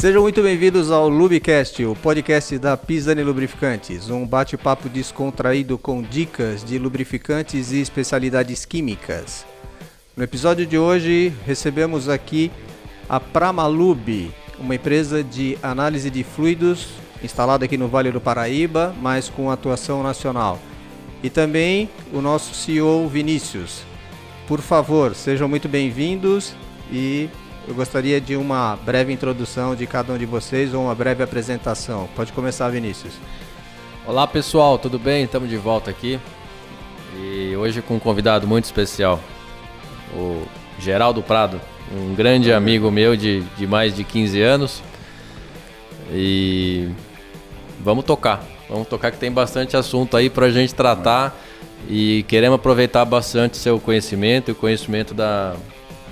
Sejam muito bem-vindos ao Lubicast, o podcast da Pisani Lubrificantes, um bate-papo descontraído com dicas de lubrificantes e especialidades químicas. No episódio de hoje, recebemos aqui a Pramalub, uma empresa de análise de fluidos instalada aqui no Vale do Paraíba, mas com atuação nacional. E também o nosso CEO Vinícius. Por favor, sejam muito bem-vindos e eu gostaria de uma breve introdução de cada um de vocês ou uma breve apresentação. Pode começar, Vinícius. Olá pessoal, tudo bem? Estamos de volta aqui e hoje com um convidado muito especial, o Geraldo Prado, um grande amigo meu de, de mais de 15 anos. E vamos tocar, vamos tocar que tem bastante assunto aí para a gente tratar e queremos aproveitar bastante seu conhecimento e o conhecimento da,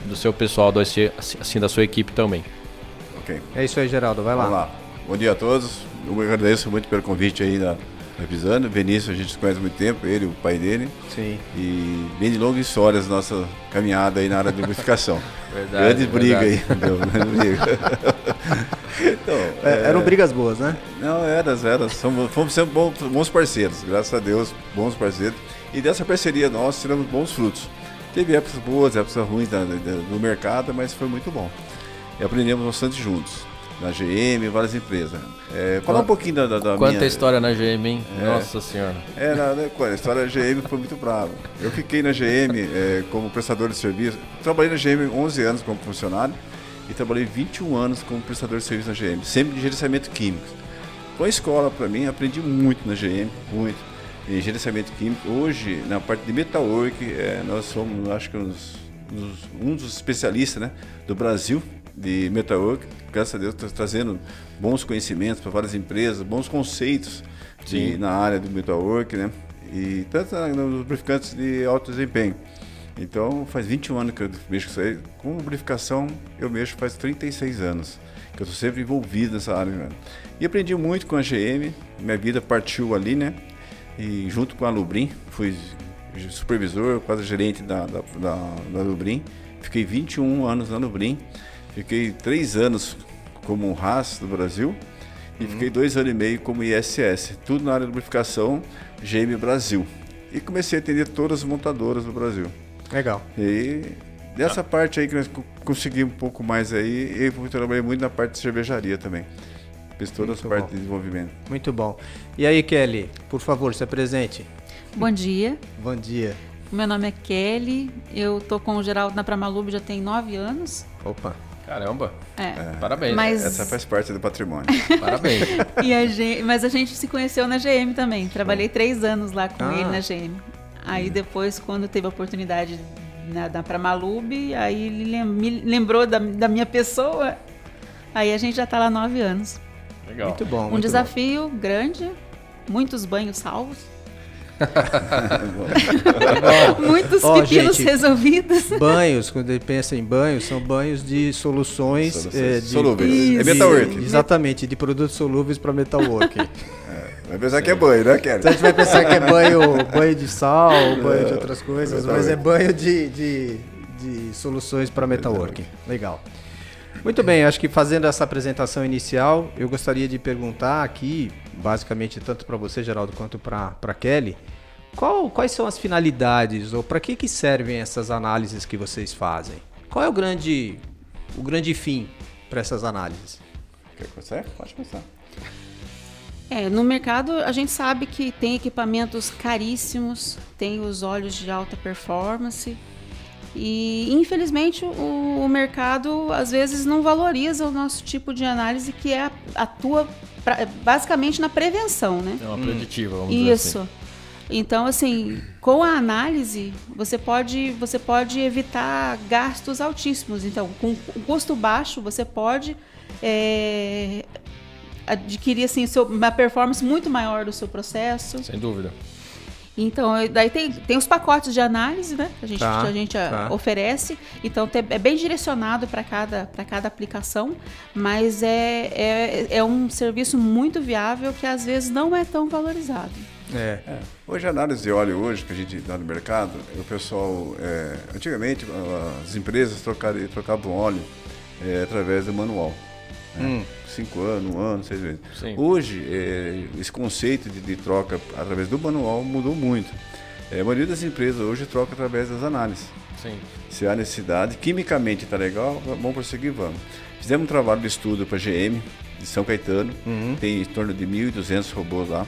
do seu pessoal, do, assim, da sua equipe também. Ok. É isso aí, Geraldo, vai lá. Vamos lá. Bom dia a todos. Eu agradeço muito pelo convite aí da Revisando. Vinícius, a gente se conhece há muito tempo, ele, o pai dele. Sim. E bem de longas histórias nossa caminhada aí na área de lubrificação. verdade. Grande briga aí, grande briga. então, é, é... Eram brigas boas, né? Não, eras, eras. Fomos, fomos sempre bons, bons parceiros, graças a Deus, bons parceiros. E dessa parceria nós tiramos bons frutos. Teve épocas boas, épocas ruins da, da, no mercado, mas foi muito bom. E aprendemos bastante juntos. Na GM, várias empresas. É, falar um pouquinho da, da, da Quanta minha... história na GM, hein? É, Nossa Senhora. É, na, né, a história da GM foi muito brava. Eu fiquei na GM é, como prestador de serviço. Trabalhei na GM 11 anos como funcionário e trabalhei 21 anos como prestador de serviço na GM, sempre de gerenciamento químico. Foi uma escola para mim, aprendi muito na GM, muito em gerenciamento químico. Hoje, na parte de metalwork, é, nós somos, acho que, uns, uns, um dos especialistas né, do Brasil de metalwork. Graças a Deus, está trazendo bons conhecimentos para várias empresas, bons conceitos de, na área do metalwork, né? E tanto nos lubrificantes de alto desempenho. Então, faz 21 anos que eu mexo com isso aí. Com lubrificação, eu mexo faz 36 anos. Que eu estou sempre envolvido nessa área. Né? E aprendi muito com a GM. Minha vida partiu ali, né? E junto com a Lubrim, fui supervisor, quase gerente da, da, da, da Lubrim. Fiquei 21 anos na Lubrim. Fiquei 3 anos como RAS do Brasil. E uhum. fiquei dois anos e meio como ISS. Tudo na área de lubrificação, GM Brasil. E comecei a atender todas as montadoras do Brasil. Legal. E dessa ah. parte aí que nós conseguimos um pouco mais aí, eu trabalhei muito na parte de cervejaria também. Fiz toda Muito a parte bom. de desenvolvimento. Muito bom. E aí, Kelly, por favor, se apresente. Bom dia. Bom dia. Meu nome é Kelly, eu tô com o Geraldo na Pramalub já tem nove anos. Opa. Caramba. É. é. Parabéns. Mas... Essa faz parte do patrimônio. Parabéns. e a gente, mas a gente se conheceu na GM também. Trabalhei três anos lá com ah. ele na GM. Aí depois, quando teve a oportunidade na, na Pramalub, aí ele me lembrou da, da minha pessoa. Aí a gente já está lá nove anos. Legal. Muito bom. Um muito desafio bom. grande, muitos banhos salvos. Muitos oh, pepinos gente, resolvidos. Banhos, quando ele pensa em banhos, são banhos de soluções, soluções é, de, solúveis. É metalwork. Exatamente, de produtos solúveis para metalwork. é, vai pensar Sim. que é banho, né, Kelly? Então a gente vai pensar que é banho, banho de sal, banho de outras coisas, mas é banho de, de, de soluções para metalwork. Legal. Muito bem, acho que fazendo essa apresentação inicial, eu gostaria de perguntar aqui, basicamente tanto para você, Geraldo, quanto para Kelly, qual, quais são as finalidades ou para que, que servem essas análises que vocês fazem? Qual é o grande, o grande fim para essas análises? Quer começar? Pode começar. É, no mercado a gente sabe que tem equipamentos caríssimos, tem os óleos de alta performance, e infelizmente o, o, mercado às vezes não valoriza o nosso tipo de análise que é atua pra, basicamente na prevenção, né? É uma preditiva, vamos Isso. dizer assim. Então, assim, com a análise, você pode, você pode evitar gastos altíssimos. Então, com um custo baixo, você pode é, adquirir assim, seu, uma performance muito maior do seu processo. Sem dúvida. Então, daí tem, tem os pacotes de análise, né? Que a gente, tá, a gente ah, tá. oferece. Então, é bem direcionado para cada, cada aplicação, mas é, é, é um serviço muito viável que às vezes não é tão valorizado. É. é. Hoje, a análise de óleo, hoje, que a gente dá no mercado, o pessoal, é, antigamente, as empresas trocavam, trocavam óleo é, através do manual. Né? Hum. Cinco anos, um ano, seis meses. Sim. Hoje, é, esse conceito de, de troca através do manual mudou muito. É, a maioria das empresas hoje troca através das análises. Sim. Se há necessidade, quimicamente está legal, vamos prosseguir, vamos. Fizemos um trabalho de estudo para a GM de São Caetano, tem em torno de 1.200 robôs lá.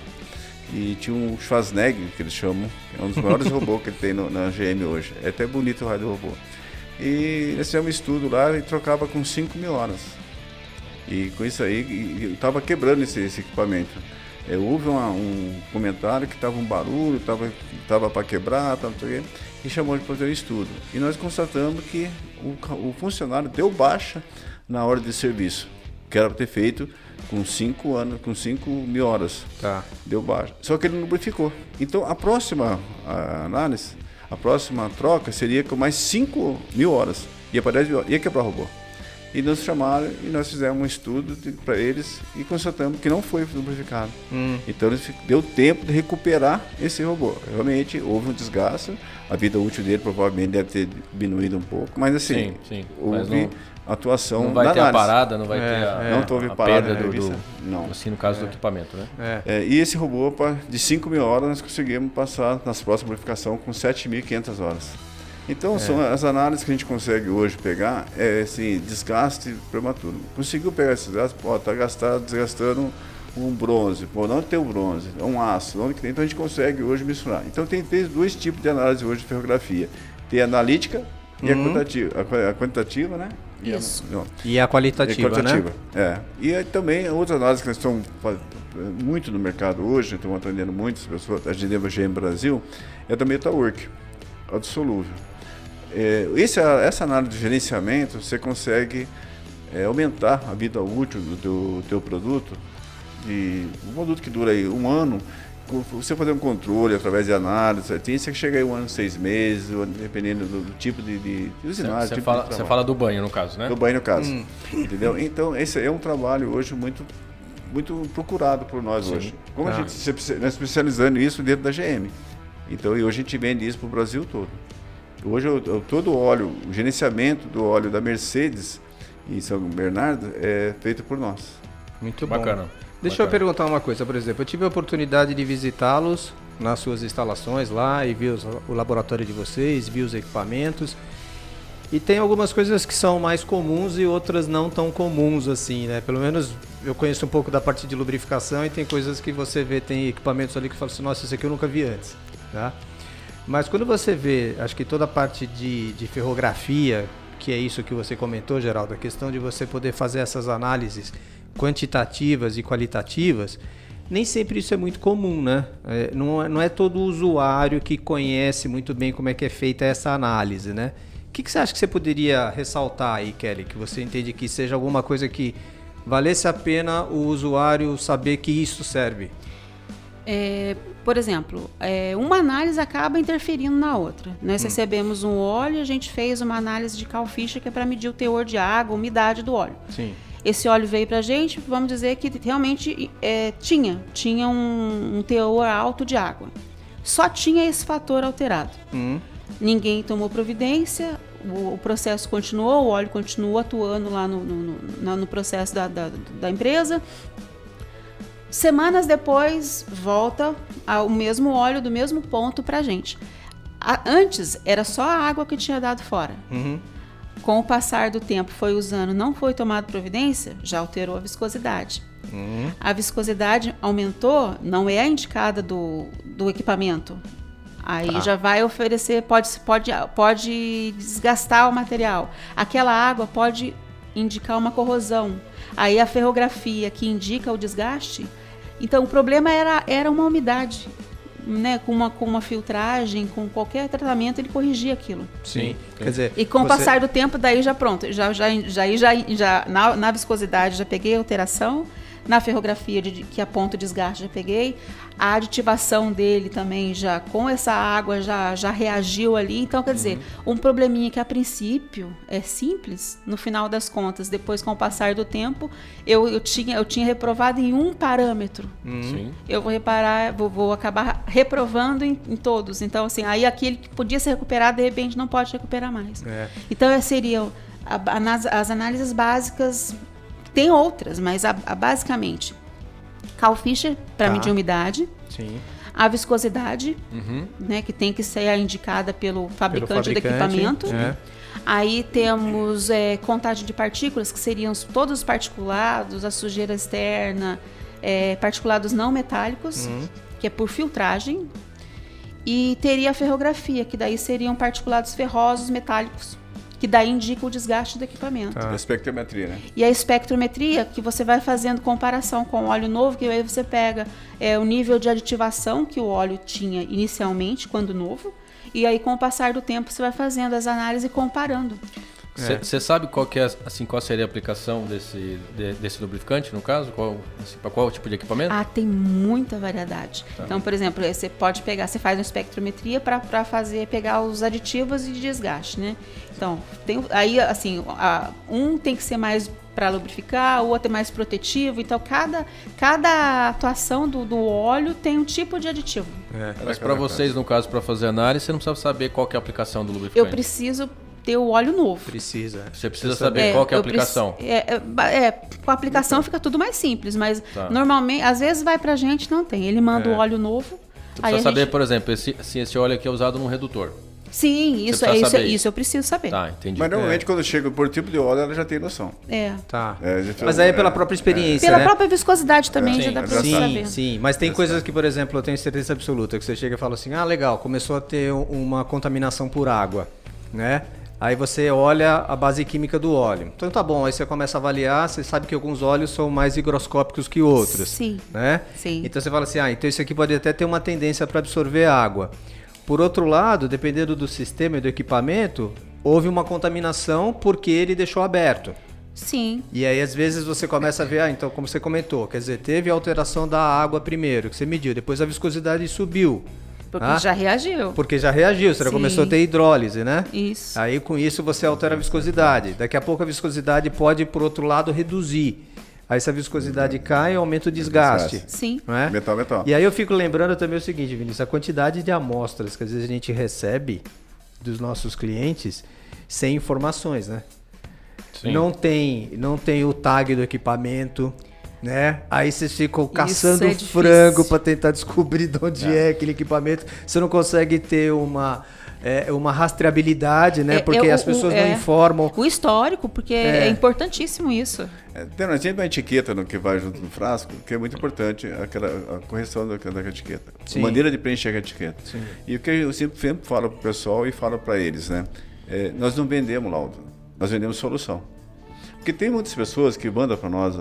E tinha um Schwarzenegger, que eles chamam, é um dos maiores robôs que tem no- na GM hoje. É até bonito o rádio robô. E nós fizemos um estudo lá e trocava com 5 mil horas. E com isso aí, estava quebrando esse, esse equipamento. É, houve uma- um comentário que estava um barulho, estava tava para quebrar, tava, e chamou de fazer o estudo. E nós constatamos que o, o funcionário deu baixa na hora de serviço, que era para ter feito com 5 anos, com 5 mil horas. Tá. Deu baixa. Só que ele não lubrificou. Então a próxima a análise, a próxima troca seria com mais 5 mil horas. Ia para 10 mil horas, ia quebrar o robô. E nos chamaram e nós fizemos um estudo para eles e constatamos que não foi lubrificado. Então eles deu tempo de recuperar esse robô. Realmente houve um desgaste, a vida útil dele provavelmente deve ter diminuído um pouco, mas assim, Sim, sim. Mas houve não- atuação Não vai ter a análise. parada, não vai É, ter a, é. Não houve a parada perda do, do- Não. Assim, no caso do equipamento, né? É. É, e esse robô, de 5 mil horas, nós conseguimos passar nas próximas verificações com 7.500 horas. Então, são as análises que a gente consegue hoje pegar, é assim, desgaste prematuro. Conseguiu pegar esses gastos, pô, tá gastado, desgastando um bronze, pô, não tem o bronze, é um aço, onde que tem? Então a gente consegue hoje misturar. Então tem, tem dois tipos de análise hoje de ferrografia. Tem a analítica e a quantitativa. A, a quantitativa, né? E a- Isso. não. E a qualitativa, É quantitativa, né? é. E aí também outra análise que nós estamos muito no mercado hoje, estamos atendendo muitas pessoas, a gente GM Brasil, é da Metalwork, a do solúvel. É, esse, essa análise de gerenciamento, você consegue é, aumentar a vida útil do teu, teu produto, de um produto que dura aí um ano, você fazer um controle através de análise, tem esse que chega aí um ano, seis meses, dependendo do, do tipo de, de, de usinagem. Você tipo fala, de você fala do banho, no caso, né? Do banho no caso. Entendeu? Então, esse é um trabalho hoje muito, muito procurado por nós hoje. Como a Ah. gente se espe- nós especializando isso dentro da GM. Então, e hoje a gente vende isso para o Brasil todo. Hoje, o- o- todo o óleo, o gerenciamento do óleo da Mercedes em São Bernardo é feito por nós. Muito bom. Bacana. Deixa eu Bacana. perguntar uma coisa, por exemplo, eu tive a oportunidade de visitá-los nas suas instalações lá e vi os- o laboratório de vocês, vi os equipamentos. E tem algumas coisas que são mais comuns e outras não tão comuns assim, né? Pelo menos eu conheço um pouco da parte de lubrificação e tem coisas que você vê, tem equipamentos ali que fala assim, nossa, isso aqui eu nunca vi antes, tá? Mas quando você vê, acho que toda a parte de, de ferrografia, que é isso que você comentou, Geraldo, a questão de você poder fazer essas análises quantitativas e qualitativas, nem sempre isso é muito comum, né? É, não, é, não é todo usuário que conhece muito bem como é que é feita essa análise, né? O que, que você acha que você poderia ressaltar aí, Kelly, que você entende que seja alguma coisa que valesse a pena o usuário saber que isso serve? É, por exemplo, é, uma análise acaba interferindo na outra. Nós recebemos um óleo e a gente fez uma análise de cal ficha que é para medir o teor de água, a umidade do óleo. Sim. Esse óleo veio para a gente, vamos dizer que realmente é, tinha, tinha um, um teor alto de água. Só tinha esse fator alterado. Hum, Ninguém tomou providência, o, o processo continuou, o óleo continuou atuando lá no, no, no- no processo da, da, da empresa. Semanas depois, volta ao mesmo óleo do mesmo ponto para a gente. A- antes, era só a água que tinha dado fora. uhum, Com o passar do tempo, foi usando, não foi tomado providência, já alterou a viscosidade. uhum. A viscosidade aumentou, não é a indicada do, do equipamento. Aí Tá. já vai oferecer, pode, pode, pode desgastar o material. Aquela água pode indicar uma corrosão. Aí a ferrografia que indica o desgaste. Então o problema era, era uma umidade. Né? Com, uma, com uma filtragem, com qualquer tratamento, ele corrigia aquilo. Sim. Quer dizer, E com o você- passar do tempo, daí já pronto. Já, já, já, já, já na, na viscosidade já peguei a alteração. Na ferrografia de, que aponta o desgaste já peguei. A aditivação dele também já com essa água já, já reagiu ali. Então, quer dizer, um probleminha que a princípio é simples, no final das contas, depois com o passar do tempo, eu, eu, tinha, eu tinha reprovado em um parâmetro Sim. eu vou reparar, vou, vou acabar reprovando em, em todos. Então, assim, aí aquele que podia ser recuperado, de repente não pode recuperar mais. É. Então, eh, seriam as análises básicas Tem outras, mas a, a, basicamente, Cal Fischer para Tá. medir umidade, Sim. a viscosidade, né, que tem que ser indicada pelo fabricante, Pelo do equipamento. é. Aí temos é, contagem de partículas, que seriam os- todos os particulados, a sujeira externa, é, particulados não metálicos, Uhum. que é por filtragem. E teria a ferrografia, que daí seriam particulados ferrosos metálicos, que daí indica o desgaste do equipamento. Tá. A espectrometria, né? E a espectrometria, que você vai fazendo comparação com o óleo novo, que aí você pega é, o nível de aditivação que o óleo tinha inicialmente, quando novo, e aí com o passar do tempo você vai fazendo as análises e comparando. Você sabe qual que é, assim, qual seria a aplicação desse, de- desse lubrificante, no caso? Qual, assim, para qual tipo de equipamento? Ah, tem muita variedade. Então, por exemplo, você pode pegar, você faz uma espectrometria para fazer pegar os aditivos e desgaste, né? Então, tem, aí assim, a- um tem que ser mais para lubrificar, o outro é mais protetivo. Então, cada, cada atuação do, do óleo tem um tipo de aditivo. É. Mas para vocês, no caso, para fazer análise, você não precisa saber qual que é a aplicação do lubrificante. Eu preciso ter o óleo novo. Precisa. Você precisa saber qual que é a preci- aplicação. É, é, é, com a aplicação fica tudo mais simples, mas Tá. normalmente, às vezes vai pra gente, não tem. Ele manda É. o óleo novo. Você precisa a saber, gente- por exemplo, esse, assim, esse óleo aqui é usado num redutor. Sim, isso, é, isso, isso eu preciso saber. Tá, entendi. Mas normalmente quando chega por tipo de óleo, ela já tem noção. É. Tá. É, Mas aí é pela é, própria experiência, Pela né? própria viscosidade também Sim, já dá pra Sim, saber. sim. Mas tem coisas que, por exemplo, eu tenho certeza absoluta, que você chega e fala assim, ah, legal, começou a ter um- uma contaminação por água, né? Aí você olha a base química do óleo. Então tá bom, aí você começa a avaliar, você sabe que alguns óleos são mais higroscópicos que outros. Sim. Né? Sim. Então você fala assim, ah, então isso aqui pode até ter uma tendência para absorver água. Por outro lado, dependendo do sistema e do equipamento, houve uma contaminação porque ele deixou aberto. Sim. E aí, às vezes, você começa a ver, ah, então, como você comentou, quer dizer, teve alteração da água primeiro, que você mediu, depois a viscosidade subiu. Porque Ah, já reagiu. Porque já reagiu, você já começou a ter hidrólise, né? Isso. Aí, com isso, você altera a viscosidade. Daqui a pouco, a viscosidade pode, por outro lado, reduzir. Aí, se a viscosidade cai, aumenta o desgaste. Desgaste. Sim. Não é? Metal, metal. E aí eu fico lembrando também o seguinte, Vinícius, a quantidade de amostras que às vezes a gente recebe dos nossos clientes sem informações, né? Sim. Não tem, não tem o tag do equipamento, né? Aí vocês ficam caçando é frango para tentar descobrir de onde é. aquele equipamento. Você não consegue ter uma é, uma rastreabilidade, né? É, Porque é o- as pessoas o- não é. informam. O histórico, porque é, importantíssimo isso. É, tem, nós temos uma etiqueta no que vai junto no frasco, que é muito importante, aquela, a correção da, da etiqueta. Sim. A maneira de preencher a etiqueta. E o que eu sempre, sempre falo para o pessoal e falo para eles, né? É, nós não vendemos laudo, nós vendemos solução. Porque tem muitas pessoas que mandam para nós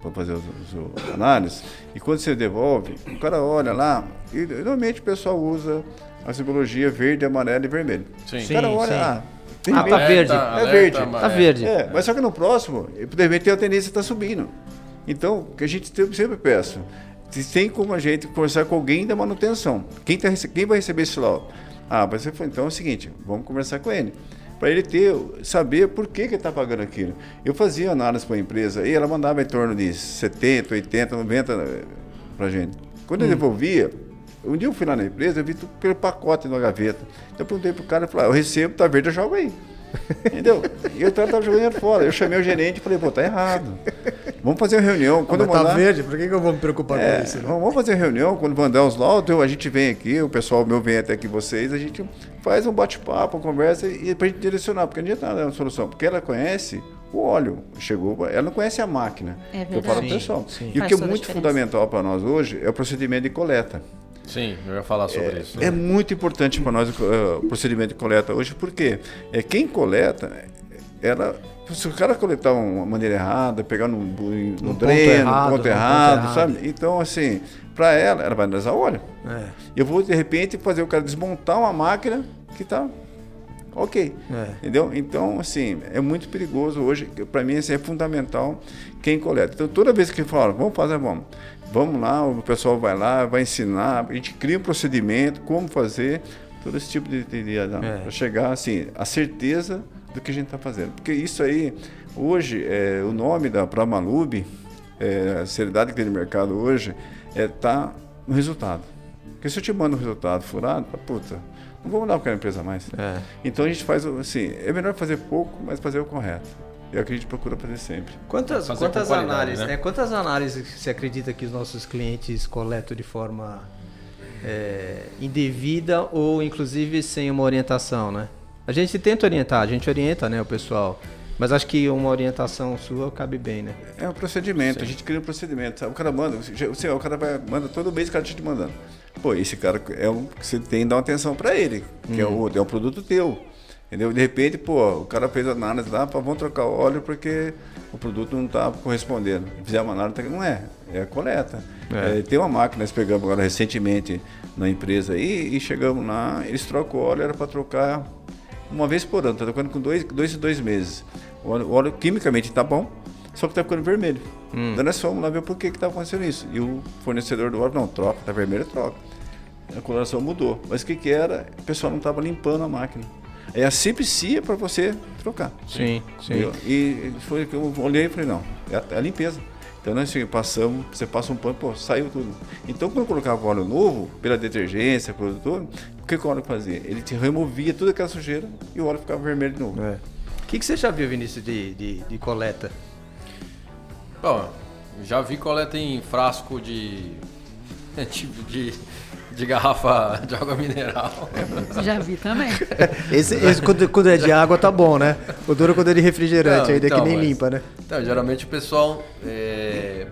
para fazer os, os análises, e quando você devolve, o cara olha lá, e normalmente o pessoal usa a simbologia verde, amarelo e vermelho. Sim. O cara Sim, olha, sim. ah, tem Ah, tá verde. verde. É verde. Tá verde. É, mas só que no próximo, de repente tem a tendência a estar subindo. Então, o que a gente sempre se tem como a gente conversar com alguém da manutenção. Quem, tá, quem vai receber esse laudo? Ah, mas você falou, então é o seguinte, vamos conversar com ele. Para ele ter, saber por que, que ele está pagando aquilo. Eu fazia análise para a empresa e ela mandava em torno de 70, 80, 90 para a gente. Quando eu devolvia, um dia eu fui lá na empresa, eu vi tudo pelo pacote na gaveta. Eu perguntei pro cara, ele falou, ah, eu recebo, tá verde, eu jogo aí. Entendeu? E o cara tava jogando dinheiro fora. Eu chamei o gerente e falei, pô, tá errado. Vamos fazer uma reunião. Quando eu Mas tá mandar... verde, por que, que eu vou me preocupar É, com isso? né? vamos fazer reunião, quando mandar os laudos, a gente vem aqui, o pessoal meu vem até aqui vocês, a gente faz um bate-papo, uma conversa e pra gente direcionar, porque não adianta nada uma solução, porque ela conhece o óleo, chegou, ela não conhece a máquina. É eu falo pro verdade. pessoal. Sim, sim. E o Faz que é muito fundamental para nós hoje é o procedimento de coleta. Sim, eu ia falar sobre isso. É muito importante para nós uh, o procedimento de coleta hoje, porque é, quem coleta, ela, se o cara coletar uma maneira errada, pegar no, no, Num no ponto dreno, errado, no ponto ponto errado, errado. sabe? Então, assim, para ela, ela vai analisar óleo. É. Eu vou, de repente, fazer o cara desmontar uma máquina que está ok. É. Entendeu? Então, assim, é muito perigoso hoje. Para mim, assim, é fundamental quem coleta. Então, toda vez que fala, vamos fazer, vamos. Vamos lá, o pessoal vai lá, vai ensinar, a gente cria um procedimento, como fazer, todo esse tipo de, de, de É. para chegar, assim, a certeza do que a gente está fazendo. Porque isso aí, hoje, é, o nome da Pramalube, é, a seriedade que tem no mercado hoje, é tá no resultado. Porque se eu te mando um resultado furado, puta, não vou mandar para aquela empresa mais. É. Então a gente faz assim, é melhor fazer pouco, mas fazer o correto. É o que a gente procura fazer sempre. Quantas, Fazer quantas com qualidade, análises, né? é, quantas análises você acredita que os nossos clientes coletam de forma é, indevida ou inclusive sem uma orientação, né? A gente tenta orientar, a gente orienta, né, o pessoal. Mas acho que uma orientação sua cabe bem, né? É um procedimento, a gente cria um procedimento. O cara manda, você, o cara vai, manda todo mês o cara tá te mandando. Pô, esse cara é um que você tem que dar uma atenção para ele, que é, o, é um produto teu. Entendeu? De repente, pô, o cara fez análise lá, pô, vamos trocar o óleo porque o produto não está correspondendo. Fizemos uma análise, não é, é a coleta. É. É, tem uma máquina, nós pegamos agora recentemente na empresa aí e chegamos lá, eles trocam o óleo, era para trocar uma vez por ano, tá trocando com dois, dois, dois meses. O óleo, o óleo quimicamente está bom, só que está ficando vermelho. Então nós fomos lá ver por que está acontecendo isso. E o fornecedor do óleo, não, troca, está vermelho, troca. A coloração mudou. Mas o que, que era? O pessoal não estava limpando a máquina. Aí a é para você trocar. Sim, Entendeu? E foi que eu olhei e falei, não, é a, é a limpeza. Então nós passamos, você passa um pano, pô, saiu tudo. Então quando eu colocava o óleo novo, pela detergência, tudo, o que, que o óleo fazia? Ele te removia toda aquela sujeira e o óleo ficava vermelho de novo. É. O que, que você já viu, Vinícius, de, de, de coleta? Bom, já vi coleta em frasco de. tipo de, de garrafa de água mineral. Já vi também. Esse, esse quando, quando é de água tá bom, né? O duro é quando é de refrigerante, Não, ainda então, que nem mas- limpa, né? Então, geralmente o pessoal é,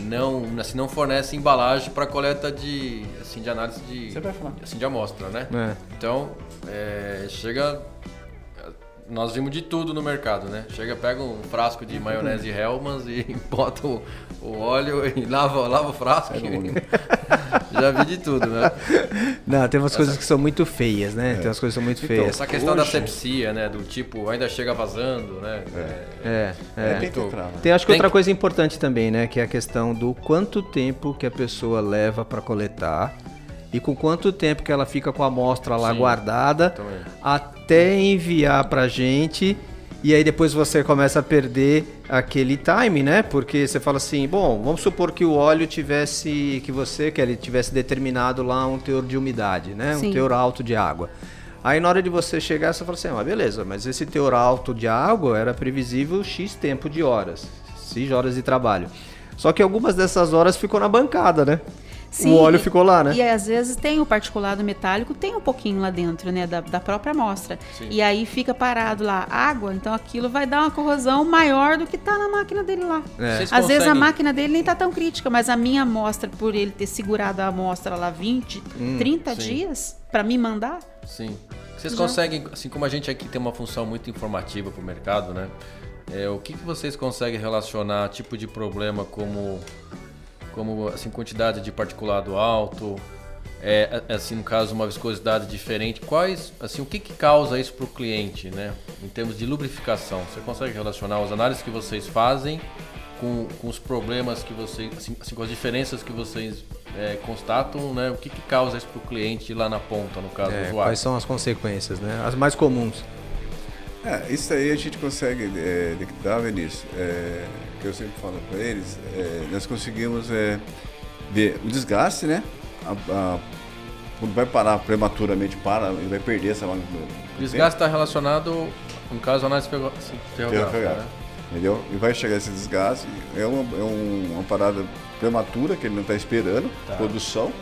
não, assim, não fornece embalagem para coleta de, assim, de análise de, Você vai falar. assim, de amostra, né? É. Então, é, chega. Nós vimos de tudo no mercado, né? Chega, pega um frasco de maionese Hellmann's e bota o, o óleo e lava, lava o frasco. Já vi de tudo, né? Não, tem umas coisas que são muito feias, né? Tem umas coisas que são muito Então, feias. Essa questão da sepsia, né? Do tipo, ainda chega vazando, né? É, É, é. bem tô- tetrava. Tem acho que Tem outra que- coisa importante também, né? Que é a questão do quanto tempo que a pessoa leva para coletar e com quanto tempo que ela fica com a amostra lá Sim, guardada também. até enviar pra gente. E aí depois você começa a perder aquele time, né? Porque você fala assim, bom, vamos supor que o óleo tivesse, que você, que ele tivesse determinado lá um teor de umidade, né? Um Sim. teor alto de água. Aí na hora de você chegar, você fala assim, ah, mas beleza, mas esse teor alto de água era previsível X tempo de horas, X horas de trabalho. Só que algumas dessas horas ficou na bancada, né? Sim, o óleo e- ficou lá, né? E às vezes tem o particulado metálico, tem um pouquinho lá dentro, né, da, da própria amostra. Sim. E aí fica parado lá água, então aquilo vai dar uma corrosão maior do que tá na máquina dele lá. É. Às vezes a conseguem- máquina dele nem tá tão crítica, mas a minha amostra, por ele ter segurado a amostra lá 20, 30 sim. dias para me mandar, Sim. Vocês Já. conseguem, assim como a gente aqui tem uma função muito informativa para o mercado, né? É, o que, que vocês conseguem relacionar tipo de problema como, como assim, quantidade de particulado alto, é, a- assim, no caso, uma viscosidade diferente? Quais, assim, o que, que causa isso para o cliente, né? Em termos de lubrificação, você consegue relacionar as análises que vocês fazem com, com os problemas que vocês, assim, assim, com as diferenças que vocês é, constatam, né? O que, que causa isso para o cliente lá na ponta, no caso do É, usuário? quais são as consequências, né? As mais comuns. É, isso aí a gente consegue é, detectar, Vinícius, é, que eu sempre falo para eles, é, nós conseguimos é, ver o desgaste, né? A- a- quando vai parar prematuramente, para e vai perder essa. O desgaste está relacionado, no caso, à análise ferro- ferrográfica, né? Entendeu? E vai chegar esse desgaste. É uma, é um- uma parada prematura que ele não está esperando, Tá. produção,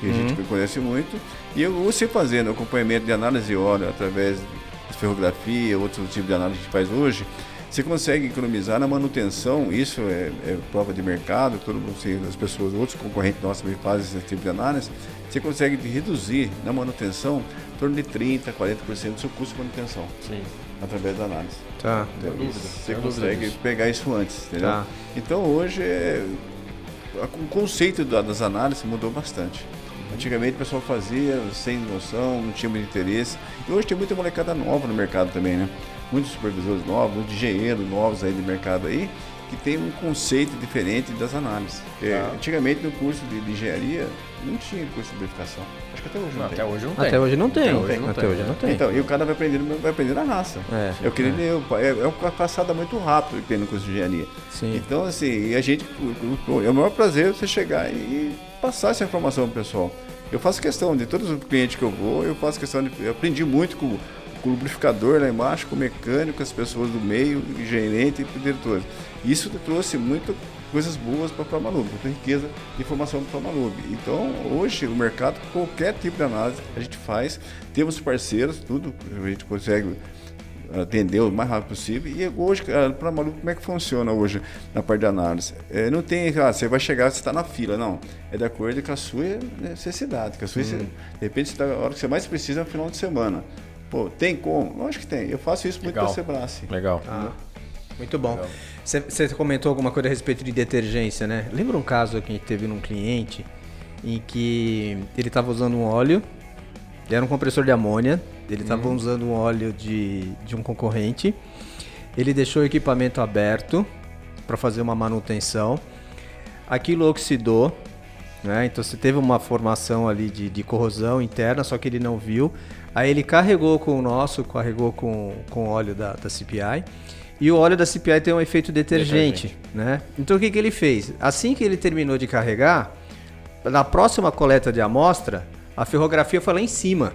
que a gente conhece muito. E eu- você fazendo acompanhamento de análise de óleo através de ferrografia, outro tipo de análise que a gente faz hoje, você consegue economizar na manutenção. Isso é, é prova de mercado, todo mundo, assim, as pessoas, outros concorrentes nossos também fazem esse tipo de análise. Você consegue reduzir na manutenção em torno de 30%, 40% do seu custo de manutenção Sim. através da análise. Tá. Então, dúvida, Você consegue disso. pegar isso antes, entendeu? Tá. Então hoje é, o conceito da- das análises mudou bastante. Antigamente o pessoal fazia sem noção, não tinha muito interesse. E hoje tem muita molecada nova no mercado também, né? Muitos supervisores novos, muitos engenheiros novos aí de mercado aí, que tem um conceito diferente das análises. Tá. Antigamente no curso de, de engenharia não tinha curso de verificação. Acho que até hoje não, Não, tem. até hoje não tem. Até hoje não tem. Até hoje não Até tem, hoje não tem. Então, e o cara vai aprendendo, vai aprender na raça. É. Eu queria ler, é, é uma passada muito rápido que tem no curso de engenharia. Sim. Então, assim, e a gente, é o maior prazer você chegar e passar essa informação pro pessoal. Eu faço questão de todos os clientes que eu vou, eu faço questão de, eu aprendi muito com com o lubrificador lá embaixo, com o mecânico, as pessoas do meio, gerente e diretores. Isso trouxe muitas coisas boas para a Promalub, muita riqueza de informação para a Promalub. Então, hoje, o mercado, qualquer tipo de análise, a gente faz, temos parceiros, tudo, a gente consegue atender o mais rápido possível. E hoje, para maluco, como é que funciona hoje na parte de análise? É, não tem, ah, você vai chegar, você está na fila, não. É de acordo com a sua necessidade, com a sua, hum. de repente, tá, a hora que você mais precisa é no final de semana. Pô, tem como? Lógico que tem. Eu faço isso muito para Sebrae. Legal. Ah, muito bom. Você comentou alguma coisa a respeito de detergência, né? Lembra um caso que a gente teve num cliente em que ele estava usando um óleo, era um compressor de amônia, ele estava uhum. usando um óleo de, de um concorrente. Ele deixou o equipamento aberto para fazer uma manutenção. Aquilo oxidou, né? Então você teve uma formação ali de, de corrosão interna, só que ele não viu. Aí ele carregou com o nosso, carregou com, com o óleo da, da CPI. E o óleo da CPI tem um efeito detergente, detergente. né? Então o que, que ele fez? Assim que ele terminou de carregar, na próxima coleta de amostra, a ferrografia foi lá em cima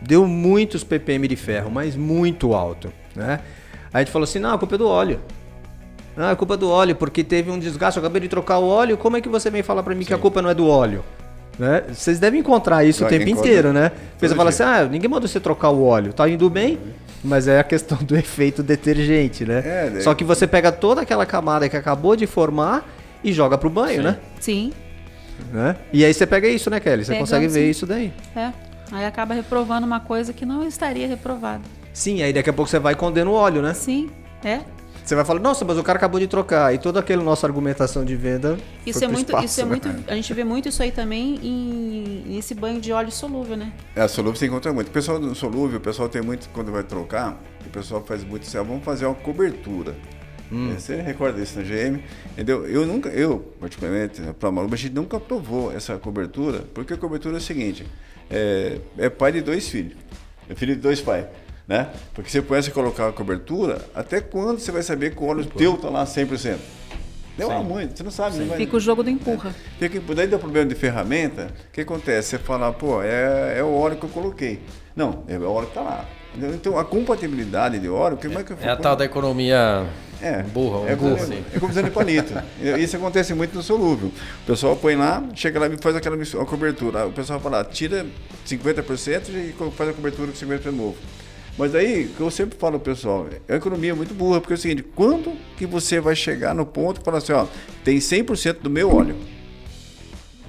deu muitos ppm de ferro, mas muito alto, né? Aí a gente falou assim, não, a culpa é do óleo. Não, a culpa é do óleo, porque teve um desgaste, eu acabei de trocar o óleo, como é que você vem falar para mim Sim. que a culpa não é do óleo? Né? Vocês devem encontrar isso o tempo inteiro, né? Você fala assim, ah, ninguém mandou você trocar o óleo, tá indo bem, mas é a questão do efeito detergente, né? É, daí... Só que você pega toda aquela camada que acabou de formar e joga pro banho, Sim. né? Sim. Né? E aí você pega isso, né, Kelly? Você consegue ver isso daí. É. Aí acaba reprovando uma coisa que não estaria reprovada. Sim, aí daqui a pouco você vai condendo o óleo, né? Sim, é. Você vai falar, nossa, mas o cara acabou de trocar. E toda aquela nossa argumentação de venda. Isso é muito. Espaço, isso é né? muito. A gente vê muito isso aí também em, nesse banho de óleo solúvel, né? É, solúvel você encontra muito. O pessoal do solúvel, o pessoal tem muito, quando vai trocar, o pessoal faz muito assim, ah, vamos fazer uma cobertura. Hum. Você recorda isso na GM? Entendeu? Eu nunca, eu, particularmente, para Maluba, a gente nunca aprovou essa cobertura, porque a cobertura é o seguinte: é, é pai de dois filhos. É filho de dois pais. Né? Porque você começa a colocar a cobertura, até quando você vai saber que o óleo teu está lá 100%? Demora muito, você não sabe. Não vai... Fica o jogo do empurra. É. Fica, daí dá problema de ferramenta, o que acontece? Você fala, pô, é, é o óleo que eu coloquei. Não, é o óleo que está lá. Então a compatibilidade de óleo, que é, que é a tal da economia é, burra, é, como, assim. é como de palito. Isso acontece muito no solúvel. O pessoal põe lá, chega lá e faz aquela a cobertura. O pessoal fala, tira 50% e faz a cobertura com 50% de novo. Mas aí, que eu sempre falo pessoal, é uma economia muito burra, porque é o seguinte, quando que você vai chegar no ponto e falar assim, ó, tem 100% do meu óleo?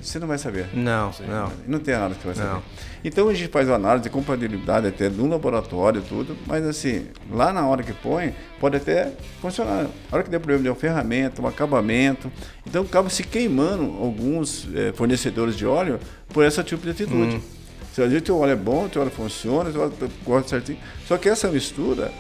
Você não vai saber. Não, não. Não tem nada que vai saber. Não. Então a gente faz análise de compatibilidade até no laboratório tudo, mas assim, lá na hora que põe, pode até funcionar. A hora que der problema de uma ferramenta, um acabamento, então acaba se queimando alguns é, fornecedores de óleo por essa tipo de atitude. Hum. Se a gente o óleo é bom, o óleo funciona, o óleo gosta certinho. Só que essa mistura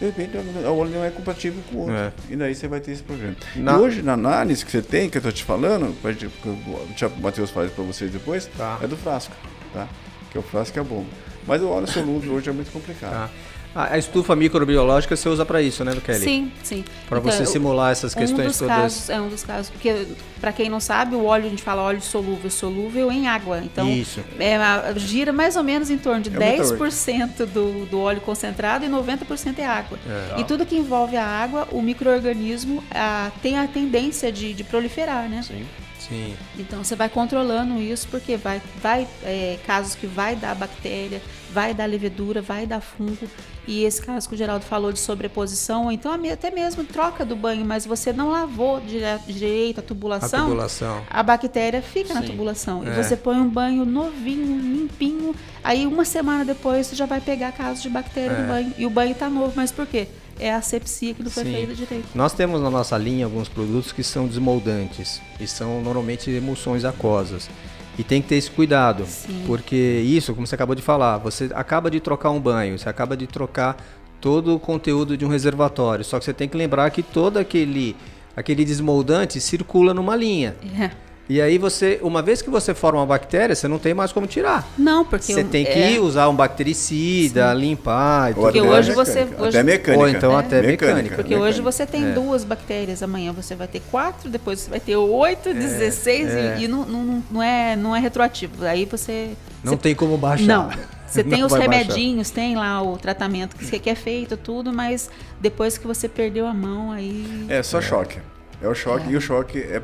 de repente o óleo não é compatível com o outro. É. E daí você vai ter esse problema. Na... E hoje, na análise que você tem, que eu estou te falando, o Matheus faz para vocês depois, tá. é do frasco. Tá? Que é o frasco que é bom. Mas o óleo solúvel hoje é muito complicado. Tá. A estufa microbiológica você usa para isso, né, Kelly? Sim, sim. Para então, você simular essas questões um dos todas. Casos, é um dos casos, porque para quem não sabe, o óleo a gente fala óleo solúvel, solúvel em água. Então, isso. É, gira mais ou menos em torno de é 10% do, do óleo concentrado e 90% é água. É. E tudo que envolve a água, o microorganismo a, tem a tendência de, de proliferar, né? Sim. Sim. Então você vai controlando isso porque vai, vai é, casos que vai dar bactéria, vai dar levedura, vai dar fungo. E esse caso que o Geraldo falou de sobreposição, ou então até mesmo troca do banho, mas você não lavou direito a tubulação, a, tubulação. a bactéria fica Sim. na tubulação. É. E você põe um banho novinho, limpinho, aí uma semana depois você já vai pegar casos de bactéria é. no banho. E o banho está novo, mas por quê? É a asepsia que não foi Sim. feita direito. Nós temos na nossa linha alguns produtos que são desmoldantes e são normalmente emulsões aquosas. E tem que ter esse cuidado, Sim. porque isso, como você acabou de falar, você acaba de trocar um banho, você acaba de trocar todo o conteúdo de um reservatório, só que você tem que lembrar que todo aquele aquele desmoldante circula numa linha. É. E aí você, uma vez que você forma uma bactéria, você não tem mais como tirar. Não, porque você tem que é... usar um bactericida, Sim. limpar. Porque hoje você hoje... até mecânica. Ou então é. até mecânica. mecânica. Porque mecânica. hoje você tem é. duas bactérias, amanhã você vai ter quatro, depois você vai ter oito, é. dezesseis e, é. e não, não, não, é não é retroativo. Aí você não você... tem como baixar. Não. Você tem Não os remedinhos, tem lá o tratamento que você quer feito, tudo, mas depois que você perdeu a mão, aí. É só choque. É o choque e o choque é,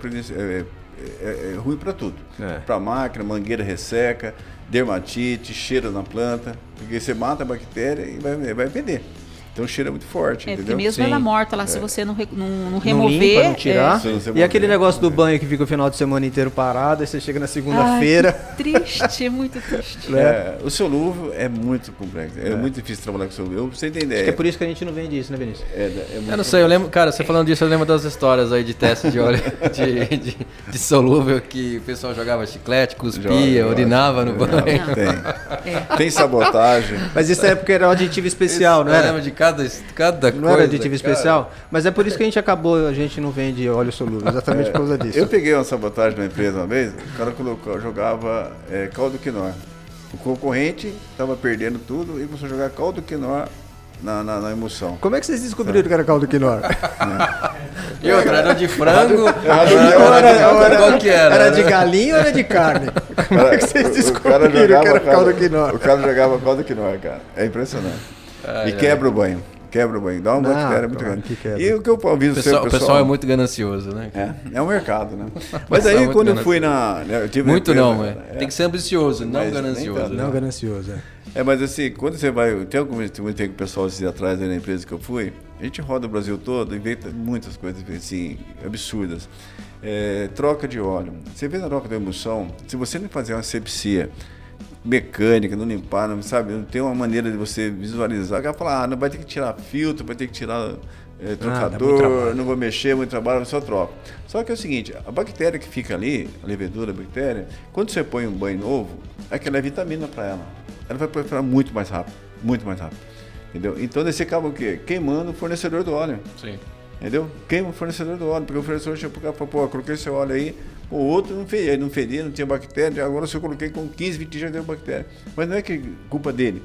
é- é- é ruim para tudo. É. Para máquina, mangueira resseca, dermatite, cheiro na planta, porque você mata a bactéria e vai, vai perder. Então o cheiro é muito forte, É, porque entendeu? mesmo Sim. ela morta lá, se você não, re- não, não Não remover. limpa, não é, tirar. Se você E aquele negócio do banho que fica o final de semana inteiro parado, aí você chega na segunda-feira. triste, muito triste. né? É, o solúvel é muito complexo, é, muito difícil trabalhar com solúvel. Você tem ideia? Acho que é por isso que a gente não vende isso, né, Vinícius? É, é muito Eu não sei, eu lembro, cara, você falando disso, eu lembro das histórias aí de teste de óleo de, de, de solúvel que o pessoal jogava chiclete, cuspia, Joga, urinava no banho. Tem. Tem sabotagem. Mas isso é porque era um aditivo especial, não Eu era? lembro de cada, cada Não coisa. era aditivo cara. especial? Mas é por isso que a gente acabou, a gente não vende óleo solúvel, exatamente por causa disso. Eu peguei uma sabotagem na empresa uma vez, o cara colocou, jogava é, caldo quinoa. O concorrente estava perdendo tudo e começou a jogar caldo quinoa na, na, na emoção. Como é que vocês descobriram que era caldo quinoa? E outra, era de frango. era- qual que era? Era de Era- galinha ou era de carne? Como é que vocês O- o cara descobriram que jogava era caldo quinoa? O cara jogava caldo quinoa, cara. É impressionante. Ai, e ai. quebra o banho. Quebra o banho. Dá uma Não, bactéria muito claro grande. que quebra. E o que eu aviso O sempre, pessoal, o pessoal é muito ganancioso, né? É, é um mercado, né? Mas Pessoal é aí muito quando eu ganancioso. fui na. né, eu tive Muito empresa- não, é. Tem que ser ambicioso, não ganancioso. tanto, né? Não ganancioso, é. É, mas assim, quando você vai. Tem algum com o pessoal dias atrás aí na empresa que eu fui. A gente roda o Brasil todo, inventa muitas coisas assim, absurdas. É, troca de óleo. Você vê na troca da emulsão, se você não fazer uma sepsia mecânica, não limpar, não, sabe? Não tem uma maneira de você visualizar. O cara fala, ah, não vai ter que tirar filtro, vai ter que tirar é, trocador, trabalho. não vou mexer, muito trabalho, só troca. Só que é o seguinte, a bactéria que fica ali, a levedura, a bactéria, quando você põe um banho novo, aquela é vitamina para ela. Ela vai proliferar muito mais rápido, muito mais rápido. Entendeu? Então você acaba o quê? Queimando o fornecedor do óleo. Sim. Entendeu? Queima o fornecedor do óleo, porque o fornecedor chega pro cara e fala, pô, coloquei esse óleo aí, o outro não feria, não feria, não tinha bactéria, agora se eu coloquei com 15, 20 dias já deu bactéria. Mas não é que culpa dele.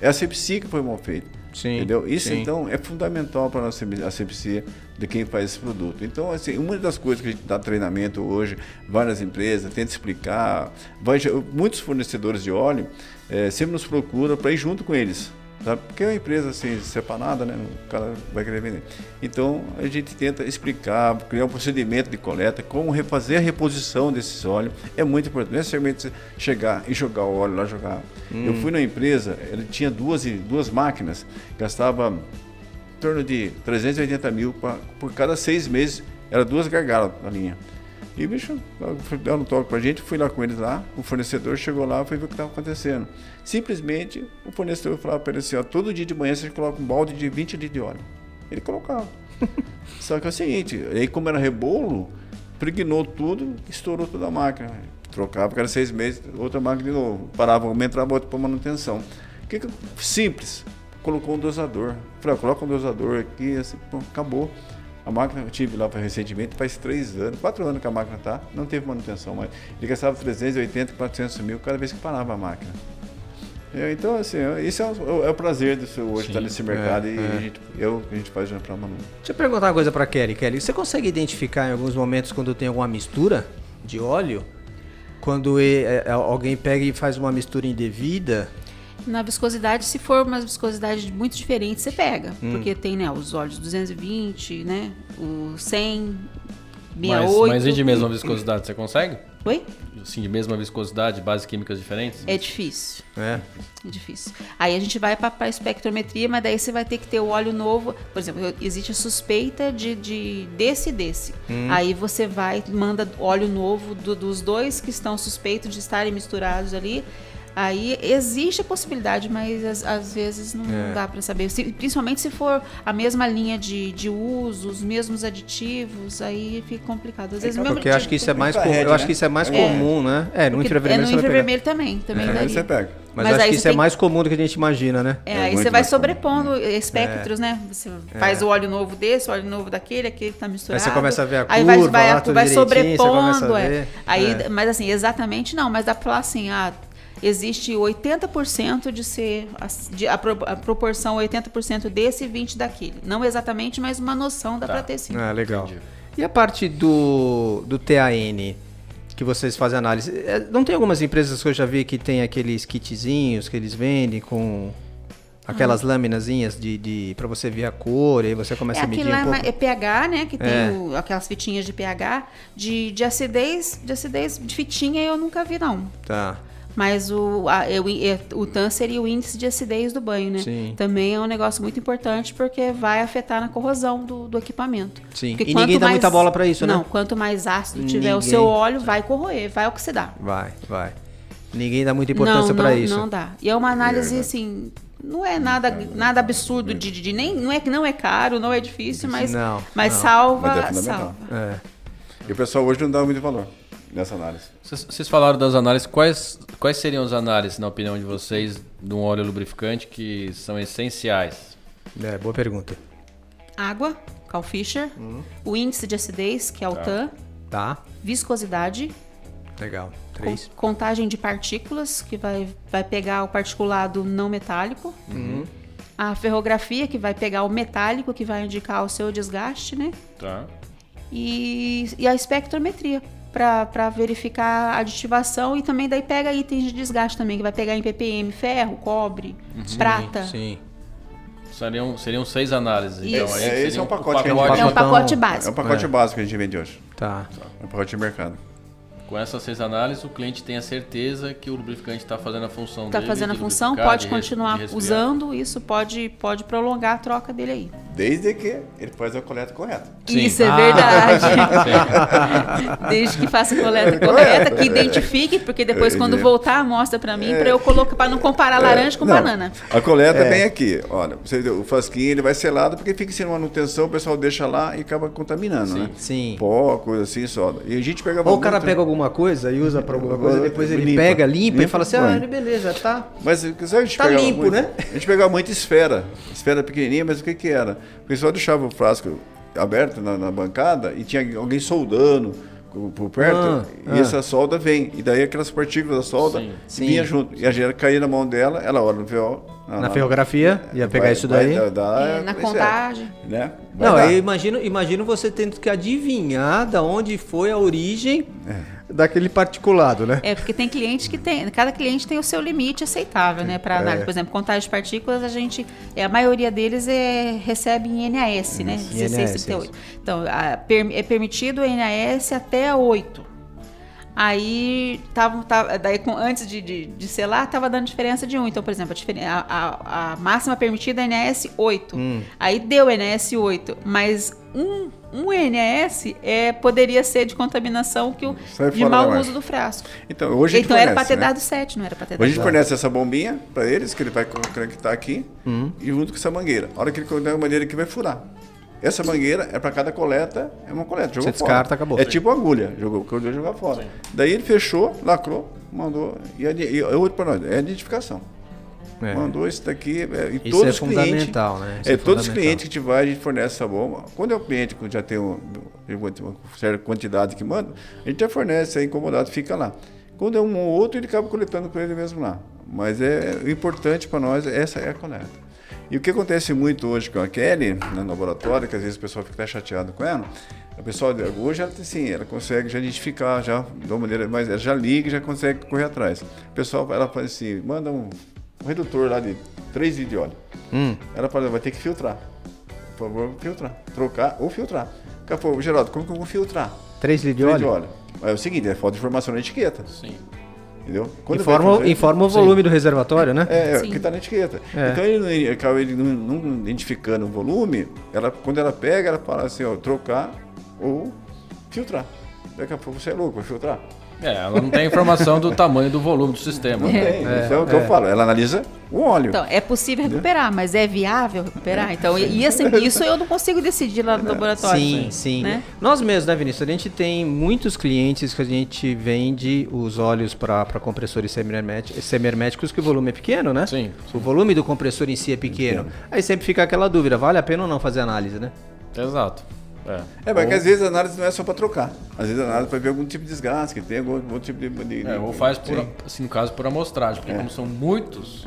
É a sepsia que foi mal feita. Sim, Entendeu? Isso sim. então é fundamental para a nossa asepsia de quem faz esse produto. Então, assim, uma das coisas que a gente dá treinamento hoje, várias empresas, tenta explicar, vai, muitos fornecedores de óleo eh, sempre nos procuram para ir junto com eles. Porque é uma empresa assim, separada, né? o cara vai querer vender. Então, a gente tenta explicar, criar um procedimento de coleta, como refazer a reposição desses óleos. É muito importante. Não é simplesmente chegar e jogar o óleo lá, jogar. Eu fui na empresa, ele tinha duas, duas máquinas, gastava em torno de 380 mil pra- por cada seis meses. Era duas gargalas na linha. E o bicho deu um toque pra gente, fui lá com eles lá, o fornecedor chegou lá foi ver o que estava acontecendo. Simplesmente o fornecedor falava para ele assim, ó, todo dia de manhã você coloca um balde de 20 litros de óleo. Ele colocava. Só que é o seguinte, aí como era rebolo, pregnou tudo, estourou toda a máquina. Trocava cada seis meses, outra máquina de novo. Parava uma, entrava outra para manutenção. Que que Simples. Colocou um dosador. Falei, coloca um dosador aqui, assim, pô, acabou. A máquina eu tive lá recentemente, faz três anos, quatro anos que a máquina tá, não teve manutenção mais. Ele gastava 380, 400 mil cada vez que parava a máquina. É, Então, assim, isso é o, é o prazer do seu hoje estar nesse mercado é, e é. A, gente, eu, a gente faz para Manu. Deixa eu perguntar uma coisa pra Kelly. Kelly, você consegue identificar em alguns momentos quando tem alguma mistura de óleo? Quando e- é, alguém pega e faz uma mistura indevida? Na viscosidade, se for uma viscosidade muito diferente, você pega. Hum. Porque tem, né, os óleos 220, né, o 100, Mas, 68. mas e de mesma viscosidade, você consegue? Oi? Sim, de mesma viscosidade, bases químicas diferentes? É difícil. É. É difícil. Aí a gente vai para a espectrometria, mas daí você vai ter que ter o óleo novo. Por exemplo, existe a suspeita de, de desse e desse. Hum. Aí você vai, manda óleo novo do- dos dois que estão suspeitos de estarem misturados ali. Aí existe a possibilidade, mas às, às vezes não É. dá para saber. Se- principalmente se for a mesma linha de, de uso, os mesmos aditivos, aí fica complicado. Às vezes mesmo Porque eu acho que isso é mais Eu acho né? que isso é mais É. comum, né? É, no porque- infravermelho é no infravermelho também, também Aí daria. você pega. Mas, Mas acho que isso é tem- mais comum do que a gente imagina, né? É, É aí você vai mais comum. sobrepondo espectros, né? Você faz o óleo novo desse, o óleo novo daquele, aquele que tá misturado. Aí você começa a ver a aí vai, curva vai, vai sobrepondo. é. Aí, É. Mas assim, exatamente não, mas dá pra falar assim, ah, existe 80% de ser de, a, pro- a proporção 80% desse e 20 daquele. Não exatamente, mas uma noção dá pra ter sim. Ah, legal. E a parte do, do TAN? que vocês fazem análise. É, Não tem algumas empresas que eu já vi que tem aqueles kitzinhos que eles vendem com aquelas laminazinhas de, de para você ver a cor e aí você começa É a medir lá um é pouco. é pH, né? Que tem É. o- aquelas fitinhas de pH. De, de acidez, de acidez, de fitinha eu nunca vi, não. Tá. Mas o, a, o, o TAN seria o índice de acidez do banho, né? Sim. Também é um negócio muito importante porque vai afetar na corrosão do, do equipamento. Sim. Porque E ninguém dá muita bola pra isso, né? Não, quanto mais ácido tiver o Ninguém. seu óleo, vai corroer, vai oxidar. Vai, vai. Ninguém dá muita importância não, para não, isso. Não dá. E é uma análise, assim, não é nada, nada absurdo de, de- de- nem não é que não é caro, não é difícil, mas, Não, mas não. salva, Mas é fundamental. salva. É. E o pessoal hoje não dá muito valor nessa análise. Vocês falaram das análises. Quais, quais seriam as análises, na opinião de vocês, de um óleo lubrificante que são essenciais? É, boa pergunta. Água, Cal Fischer, Uhum. o índice de acidez, que é o TAN, Tá. viscosidade, Legal. con- Três. contagem de partículas, que vai, vai pegar o particulado não metálico, Uhum. a ferrografia, que vai pegar o metálico, que vai indicar o seu desgaste, né? Tá. e, e a espectrometria para verificar a aditivação e também daí pega itens de desgaste também, que vai pegar em ppm, ferro, cobre, prata. Sim. Seriam, seriam seis análises. Então, Isso. É, esse é um o pacote que a gente É um pacote É um básico. pacote É. básico que a gente vende hoje. Tá. É um pacote de mercado. Com essas seis análises, o cliente tem a certeza que o lubrificante está fazendo a função Está dele. Tá fazendo a função, pode continuar usando, isso pode, pode prolongar a troca dele aí. Desde que ele faz a coleta correta. Sim. Isso é Ah. verdade. Desde que faça a coleta correta, que identifique, porque depois É, quando é. voltar, mostra para mim, para eu colocar, para não comparar laranja com Não, banana. A coleta É. vem aqui. Olha, você, o frasquinho ele vai selado porque fica sem manutenção, o pessoal deixa lá e acaba contaminando, né? Sim. Pó, coisa assim, soda. E a gente pegava Ou o cara pega alguma coisa e usa pra alguma coisa, depois ele Limpa. pega, limpa, e Limpa, fala assim: vai. ah, beleza, tá. Mas sabe, a gente Tá pegava limpo, muito- né? A gente pegava muita esfera. Esfera pequenininha, mas o que que era? O pessoal deixava o frasco aberto na, na bancada e tinha alguém soldando por- perto Ah, e ah. essa solda vem. E daí aquelas partículas da solda Sim. Sim. vinha junto. E a gente caía na mão dela, ela olha no VO. Na ferrografia, ia pegar vai- isso vai daí. dar- dar- É, na contagem. né? Vai Não, dar. eu imagino, imagino você tendo que adivinhar da onde foi a origem daquele particulado, né? É, porque tem cliente que tem, cada cliente tem o seu limite aceitável, né, para análise. Por exemplo, contagem de partículas, a gente, é, a maioria deles é, recebe em NAS, né, 1638. Então, a- per- é permitido o NAS até 8. Aí, tava, tava- daí, com- antes de, de, de selar, tava dando diferença de 1. Então, por exemplo, a, a- a- máxima permitida é NAS 8. Aí deu NAS 8, mas um, um NAS é, poderia ser de contaminação que o, Sai de mau uso do frasco. Então, hoje Então era pra fornece, ter né? dado 7, não era pra ter Hoje a dado gente fornece essa bombinha para eles, que ele vai conectar aqui, Hum. e junto com essa mangueira. A hora que ele conectar a mangueira aqui, vai furar. Essa mangueira é para cada coleta, é uma coleta. Jogou Você fora. descarta, acabou. É tipo agulha, jogou, que eu jogar fora. Daí ele fechou, lacrou, mandou. E, e outro para nós, é a identificação. É. Mandou isso daqui. é, e Isso todos é os clientes, fundamental, né? Isso é, é todos os clientes que a gente vai, a gente fornece essa bomba. Quando é o cliente que já tem um- uma certa quantidade que manda, a gente já fornece, é incomodado, fica lá. Quando é um ou outro, ele acaba coletando com ele mesmo lá. Mas é o importante para nós, essa é a coleta. E o que acontece muito hoje com a Kelly, né, no laboratório, que às vezes o pessoal fica até chateado com ela, a pessoa hoje ela sim, ela consegue já identificar já de uma maneira, mas ela já liga e já consegue correr atrás. O pessoal ela faz assim, manda um, um redutor lá de 3 litros de óleo. Hum. Ela fala, vai ter que filtrar. Por favor, filtrar. Trocar ou filtrar. Ela falou, Geraldo, como que eu vou filtrar? 3 litros de Três óleo? É o seguinte, é falta de informação na etiqueta. Sim. Entendeu? Quando Informa, fazer- informa o volume do reservatório, né? é, é, Sim. que está na etiqueta. É. Então ele, não- acaba ele não, não identificando o volume, ela, quando ela pega, ela fala assim, ó, trocar ou filtrar. Daqui a pouco você é louco, vai filtrar. É, ela não tem informação do tamanho do volume do sistema. Não né? tem. Isso é o que eu falo. Ela analisa o óleo. Então, é possível recuperar, mas é viável recuperar? Então, e, e assim, isso eu não consigo decidir lá no laboratório. Sim, sim. Né? Nós mesmos, né, Vinícius? A gente tem muitos clientes que a gente vende os óleos para compressores semiherméticos, semiherméticos que o volume é pequeno, né? Sim. O volume do compressor em si é pequeno. Aí sempre fica aquela dúvida, vale a pena ou não fazer análise, né? Exato. É. É, mas que às vezes a análise não é só para trocar. Às vezes a análise para ver algum tipo de desgaste, que tem algum, algum tipo de. de- de- É, ou faz por, Sim. assim, no caso, por amostragem, porque como são muitos,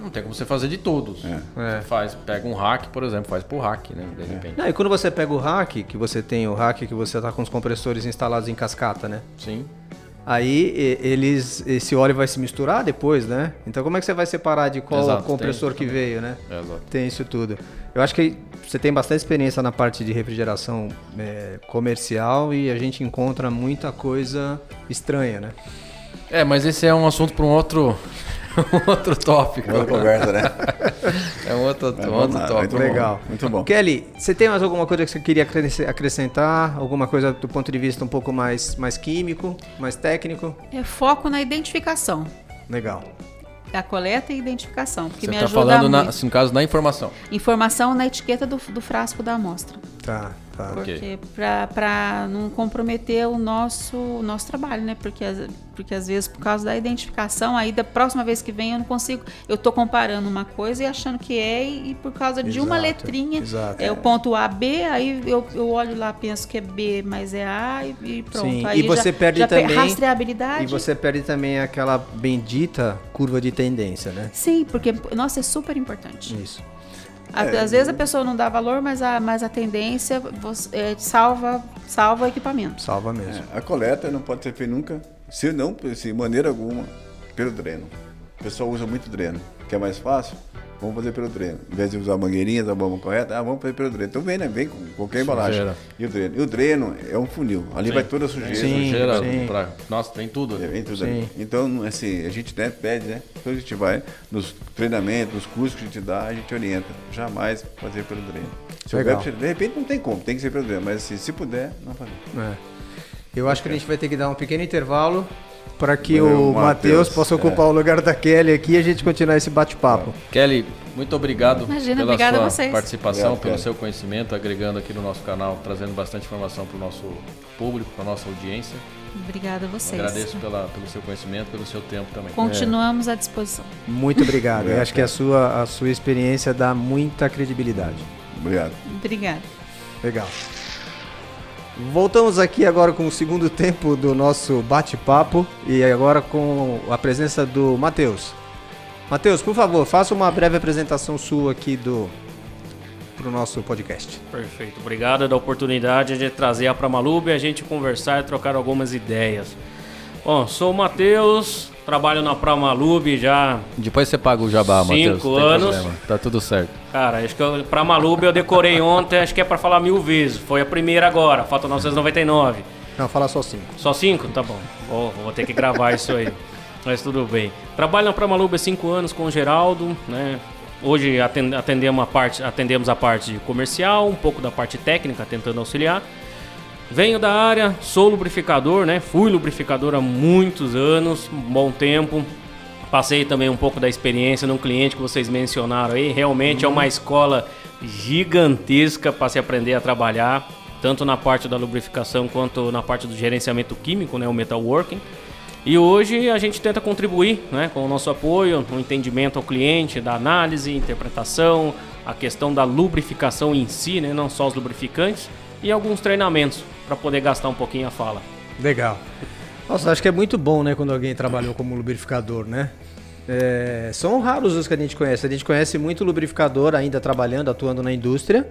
não tem como você fazer de todos. É. Você faz, pega um hack, por exemplo, faz por hack, né? De repente. Não, e quando você pega o rack, que você tem o rack que você tá com os compressores instalados em cascata, né? Sim. Aí eles, esse óleo vai se misturar depois, né? Então como é que você vai separar de qual Exato, compressor tem que veio, né? Exato. Tem isso tudo. Eu acho que você tem bastante experiência na parte de refrigeração é, comercial e a gente encontra muita coisa estranha, né? É, mas esse é um assunto para um outro, outro tópico. Outra conversa, né? É um outro, um outro lá, tópico. muito bom. Legal. Muito bom. Kelly, você tem mais alguma coisa que você queria acresce- acrescentar? Alguma coisa do ponto de vista um pouco mais, mais químico, mais técnico? É foco na identificação. Legal. A coleta e identificação. Porque Você me está ajuda falando, na, assim, no caso, na informação. Informação na etiqueta do, do frasco da amostra. Tá, tá. Porque para não comprometer o nosso, o nosso trabalho, né? Porque, às- porque às vezes, por causa da identificação, aí da próxima vez que vem eu não consigo. Eu tô comparando uma coisa e achando que é, e, e por causa de uma Exato, letrinha, exato. é o ponto A, B, aí eu, eu olho lá, penso que é B, mas é A e, e pronto. Sim, Aí e você já, perde já também- Rastreabilidade. E você perde também aquela bendita curva de tendência, né? Sim, porque, nossa, é super importante. Isso. A- Às vezes a pessoa não dá valor, mas a, mas a tendência você, é, salva, salva o equipamento. Salva mesmo. É, a coleta não pode ser feita nunca, se não, se de maneira alguma, pelo dreno. O pessoal usa muito dreno. Que é mais fácil? Vamos fazer pelo dreno. Em vez de usar mangueirinhas da bomba correta, ah, vamos fazer pelo dreno. Então vem, né? Vem com qualquer embalagem. Sujeira. E o dreno? E o dreno é um funil. Ali vai toda a sujeira. Sim, Sujeira sim. pra- Nossa, tem tudo. É, vem tudo Sim. Então, assim, a gente né, pede, né? Quando a gente vai nos treinamentos, nos cursos que a gente dá, a gente orienta. Jamais fazer pelo dreno. Se Legal. houver, de repente não tem como, tem que ser pelo dreno. Mas assim, se puder, não fazer. É. Eu acho que a gente vai ter que dar um pequeno intervalo para que Valeu, o Matheus possa ocupar o lugar da Kelly aqui e a gente continuar esse bate-papo. Kelly, muito obrigado Imagina, pela a sua vocês. participação, Obrigado, pelo Kelly. seu conhecimento, agregando aqui no nosso canal, trazendo bastante informação para o nosso público, para nossa audiência. Obrigada a vocês. Agradeço pela, pelo seu conhecimento, pelo seu tempo também. Continuamos à disposição. Muito obrigado. Eu Obrigado, acho que a sua, a sua experiência dá muita credibilidade. Obrigado. Obrigada. Legal. Voltamos aqui agora com o segundo tempo do nosso bate-papo e agora com a presença do Matheus. Matheus, por favor, faça uma breve apresentação sua aqui do pro nosso podcast. Perfeito. Obrigado da oportunidade de trazer a Pramalube e a gente conversar e trocar algumas ideias. Bom, sou o Matheus, trabalho na Pramalube já. Depois você paga o jabá, Cinco Matheus. não tem anos. problema. Tá tudo certo. Cara, acho que eu, Pramalube eu decorei ontem, acho que é pra falar mil vezes. Foi a primeira agora, falta 999. Não, fala só cinco. Só cinco? Tá bom. Vou, vou ter que gravar isso aí. Mas tudo bem. Trabalho na Pramalube há cinco anos com o Geraldo, né? Hoje aten- atendemos a parte, atendemos a parte comercial, um pouco da parte técnica, tentando auxiliar. Venho da área, sou lubrificador, né? Fui lubrificador há muitos anos, um bom tempo. Passei também um pouco da experiência num cliente que vocês mencionaram aí. Realmente é uma escola gigantesca para se aprender a trabalhar, tanto na parte da lubrificação quanto na parte do gerenciamento químico, né? O metalworking. E hoje a gente tenta contribuir né, com o nosso apoio, no entendimento ao cliente, da análise, interpretação, a questão da lubrificação em si, né, não só os lubrificantes, e alguns treinamentos para poder gastar um pouquinho a fala. Legal. Nossa, acho que é muito bom, né, quando alguém trabalhou como lubrificador, né? É, são raros os que a gente conhece. A gente conhece muito lubrificador ainda trabalhando, atuando na indústria,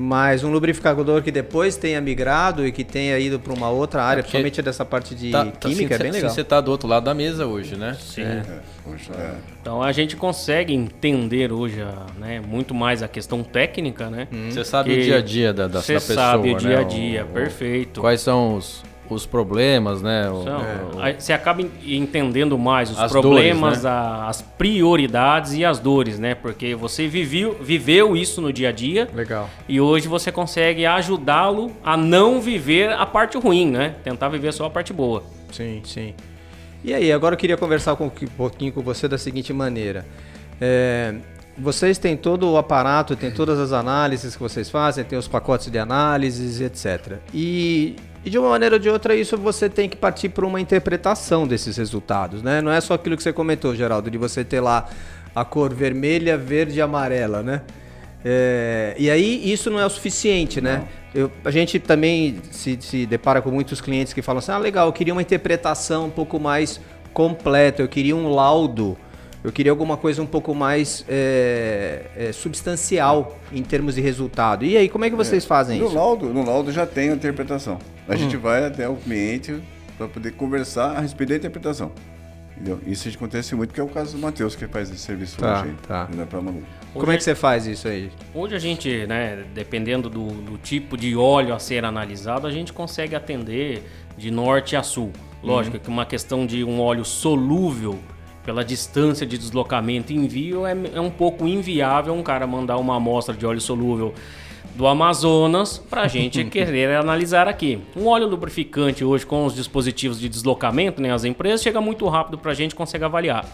mas um lubrificador que depois tenha migrado e que tenha ido para uma outra área, porque principalmente dessa parte de Tá- tá- química, assim, é bem legal. Você tá do outro lado da mesa hoje, né? Sim. É, poxa, é. Então a gente consegue entender hoje a, né, muito mais a questão técnica, né? Você sabe Que o dia a dia da, da, da Você pessoa, sabe o né? dia a dia, O- perfeito. Quais são os, os problemas, né? O- aí você acaba en- entendendo mais os As problemas, dores, né? a- as prioridades e as dores, né? Porque você viveu, viveu isso no dia a dia Legal. e hoje você consegue ajudá-lo a não viver a parte ruim, né? Tentar viver só a parte boa. Sim, sim. E aí, agora eu queria conversar com- um pouquinho com você da seguinte maneira. É, vocês têm todo o aparato, tem todas as análises que vocês fazem, tem os pacotes de análises, etc. E, e de uma maneira ou de outra, isso você tem que partir para uma interpretação desses resultados, né? Não é só aquilo que você comentou, Geraldo, de você ter lá a cor vermelha, verde e amarela, né? É, e aí isso não é o suficiente, né? Eu- a gente também se, se depara com muitos clientes que falam assim: ah, legal, eu queria uma interpretação um pouco mais completa, eu queria um laudo, eu queria alguma coisa um pouco mais é, é, substancial em termos de resultado. E aí, como é que vocês fazem No isso? laudo, no laudo já tem a interpretação. A gente vai até o cliente para poder conversar a respeito da interpretação. Entendeu? Isso acontece muito, que é o caso do Matheus, que faz esse serviço Tá, hoje. tá. Né, pra Manu. Como é que você faz isso aí? Hoje a gente, né, dependendo do, do tipo de óleo a ser analisado, a gente consegue atender de norte a sul. Lógico que uma questão de um óleo solúvel pela distância de deslocamento e envio é, é um pouco inviável um cara mandar uma amostra de óleo solúvel do Amazonas para a gente querer analisar aqui. Um óleo lubrificante hoje com os dispositivos de deslocamento, né, as empresas, chega muito rápido para a gente consegue avaliar.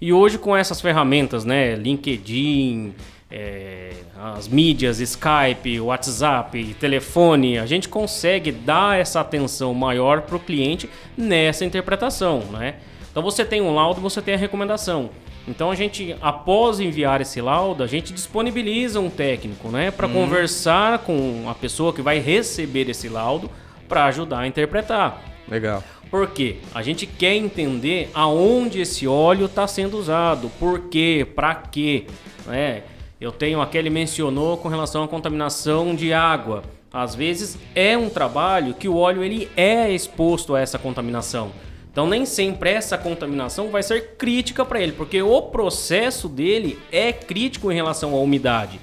E hoje com essas ferramentas, né, LinkedIn, é, as mídias, Skype, WhatsApp, telefone, a gente consegue dar essa atenção maior para o cliente nessa interpretação, né? Então você tem um laudo, você tem a recomendação. Então a gente, após enviar esse laudo, a gente disponibiliza um técnico, né, para conversar com a pessoa que vai receber esse laudo para ajudar a interpretar. Legal. Por quê? A gente quer entender aonde esse óleo está sendo usado, por quê, para quê. Né? Eu tenho aqui, ele mencionou com relação à contaminação de água. Às vezes é um trabalho que o óleo ele é exposto a essa contaminação. Então nem sempre essa contaminação vai ser crítica para ele, porque o processo dele é crítico em relação à umidade.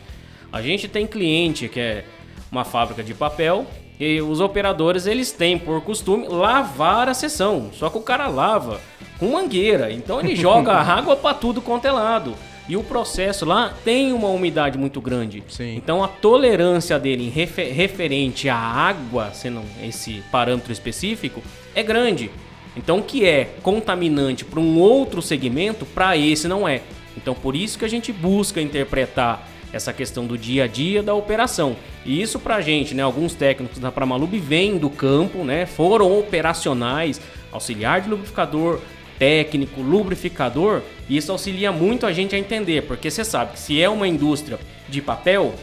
A gente tem cliente que é uma fábrica de papel e os operadores eles têm por costume lavar a seção. Só que o cara lava com mangueira, então ele joga água para tudo quanto é lado. E o processo lá tem uma umidade muito grande. Sim. Então a tolerância dele em refe- referente à água, sendo esse parâmetro específico, é grande. Então o que é contaminante para um outro segmento, para esse não é. Então por isso que a gente busca interpretar essa questão do dia a dia da operação. E isso pra gente, né, alguns técnicos da Pramalub vêm do campo, né, foram operacionais, auxiliar de lubrificador, técnico, lubrificador, e isso auxilia muito a gente a entender, porque você sabe que se é uma indústria de papel,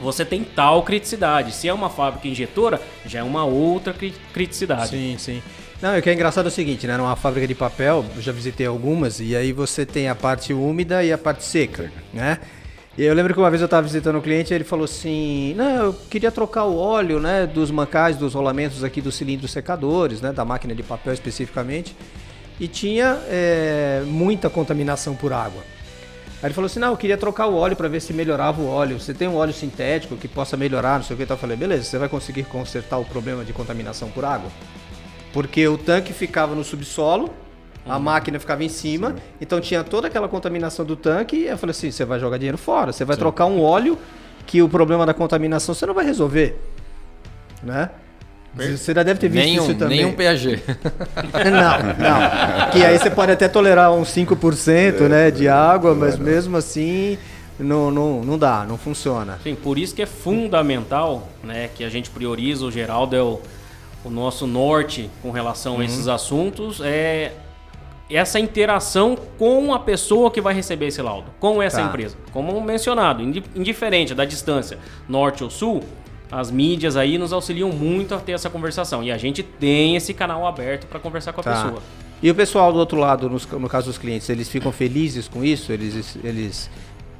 você tem tal criticidade. Se é uma fábrica injetora, já é uma outra cri- criticidade. Sim, sim. Não, o que é engraçado é o seguinte, né? Numa fábrica de papel, eu já visitei algumas, e aí você tem a parte úmida e a parte seca, né? E eu lembro que uma vez eu estava visitando um cliente e ele falou assim: Não, eu queria trocar o óleo, né? Dos mancais, dos rolamentos aqui dos cilindros secadores, né? Da máquina de papel especificamente. E tinha é, muita contaminação por água. Aí ele falou assim: Não, eu queria trocar o óleo para ver se melhorava o óleo. Você tem um óleo sintético que possa melhorar, não sei o que. Então eu falei: Beleza, você vai conseguir consertar o problema de contaminação por água? Porque o tanque ficava no subsolo, a máquina ficava em cima, então tinha toda aquela contaminação do tanque. E eu falei assim: você vai jogar dinheiro fora, você vai trocar um óleo que o problema da contaminação você não vai resolver. Né? Você já deve ter visto Nenhum, isso também. nenhum PAG. Não, não. Que aí você pode até tolerar uns 5% né, de água, mas mesmo assim não, não, não dá, não funciona. Sim, por isso que é fundamental né, que a gente prioriza, o Geraldo é o, o nosso norte com relação a esses assuntos, é essa interação com a pessoa que vai receber esse laudo, com essa Tá. empresa. Como mencionado, indi- indiferente da distância, norte ou sul, as mídias aí nos auxiliam muito a ter essa conversação. E a gente tem esse canal aberto para conversar com a Tá. pessoa. E o pessoal do outro lado, no, caso dos clientes, eles ficam felizes com isso? Eles, eles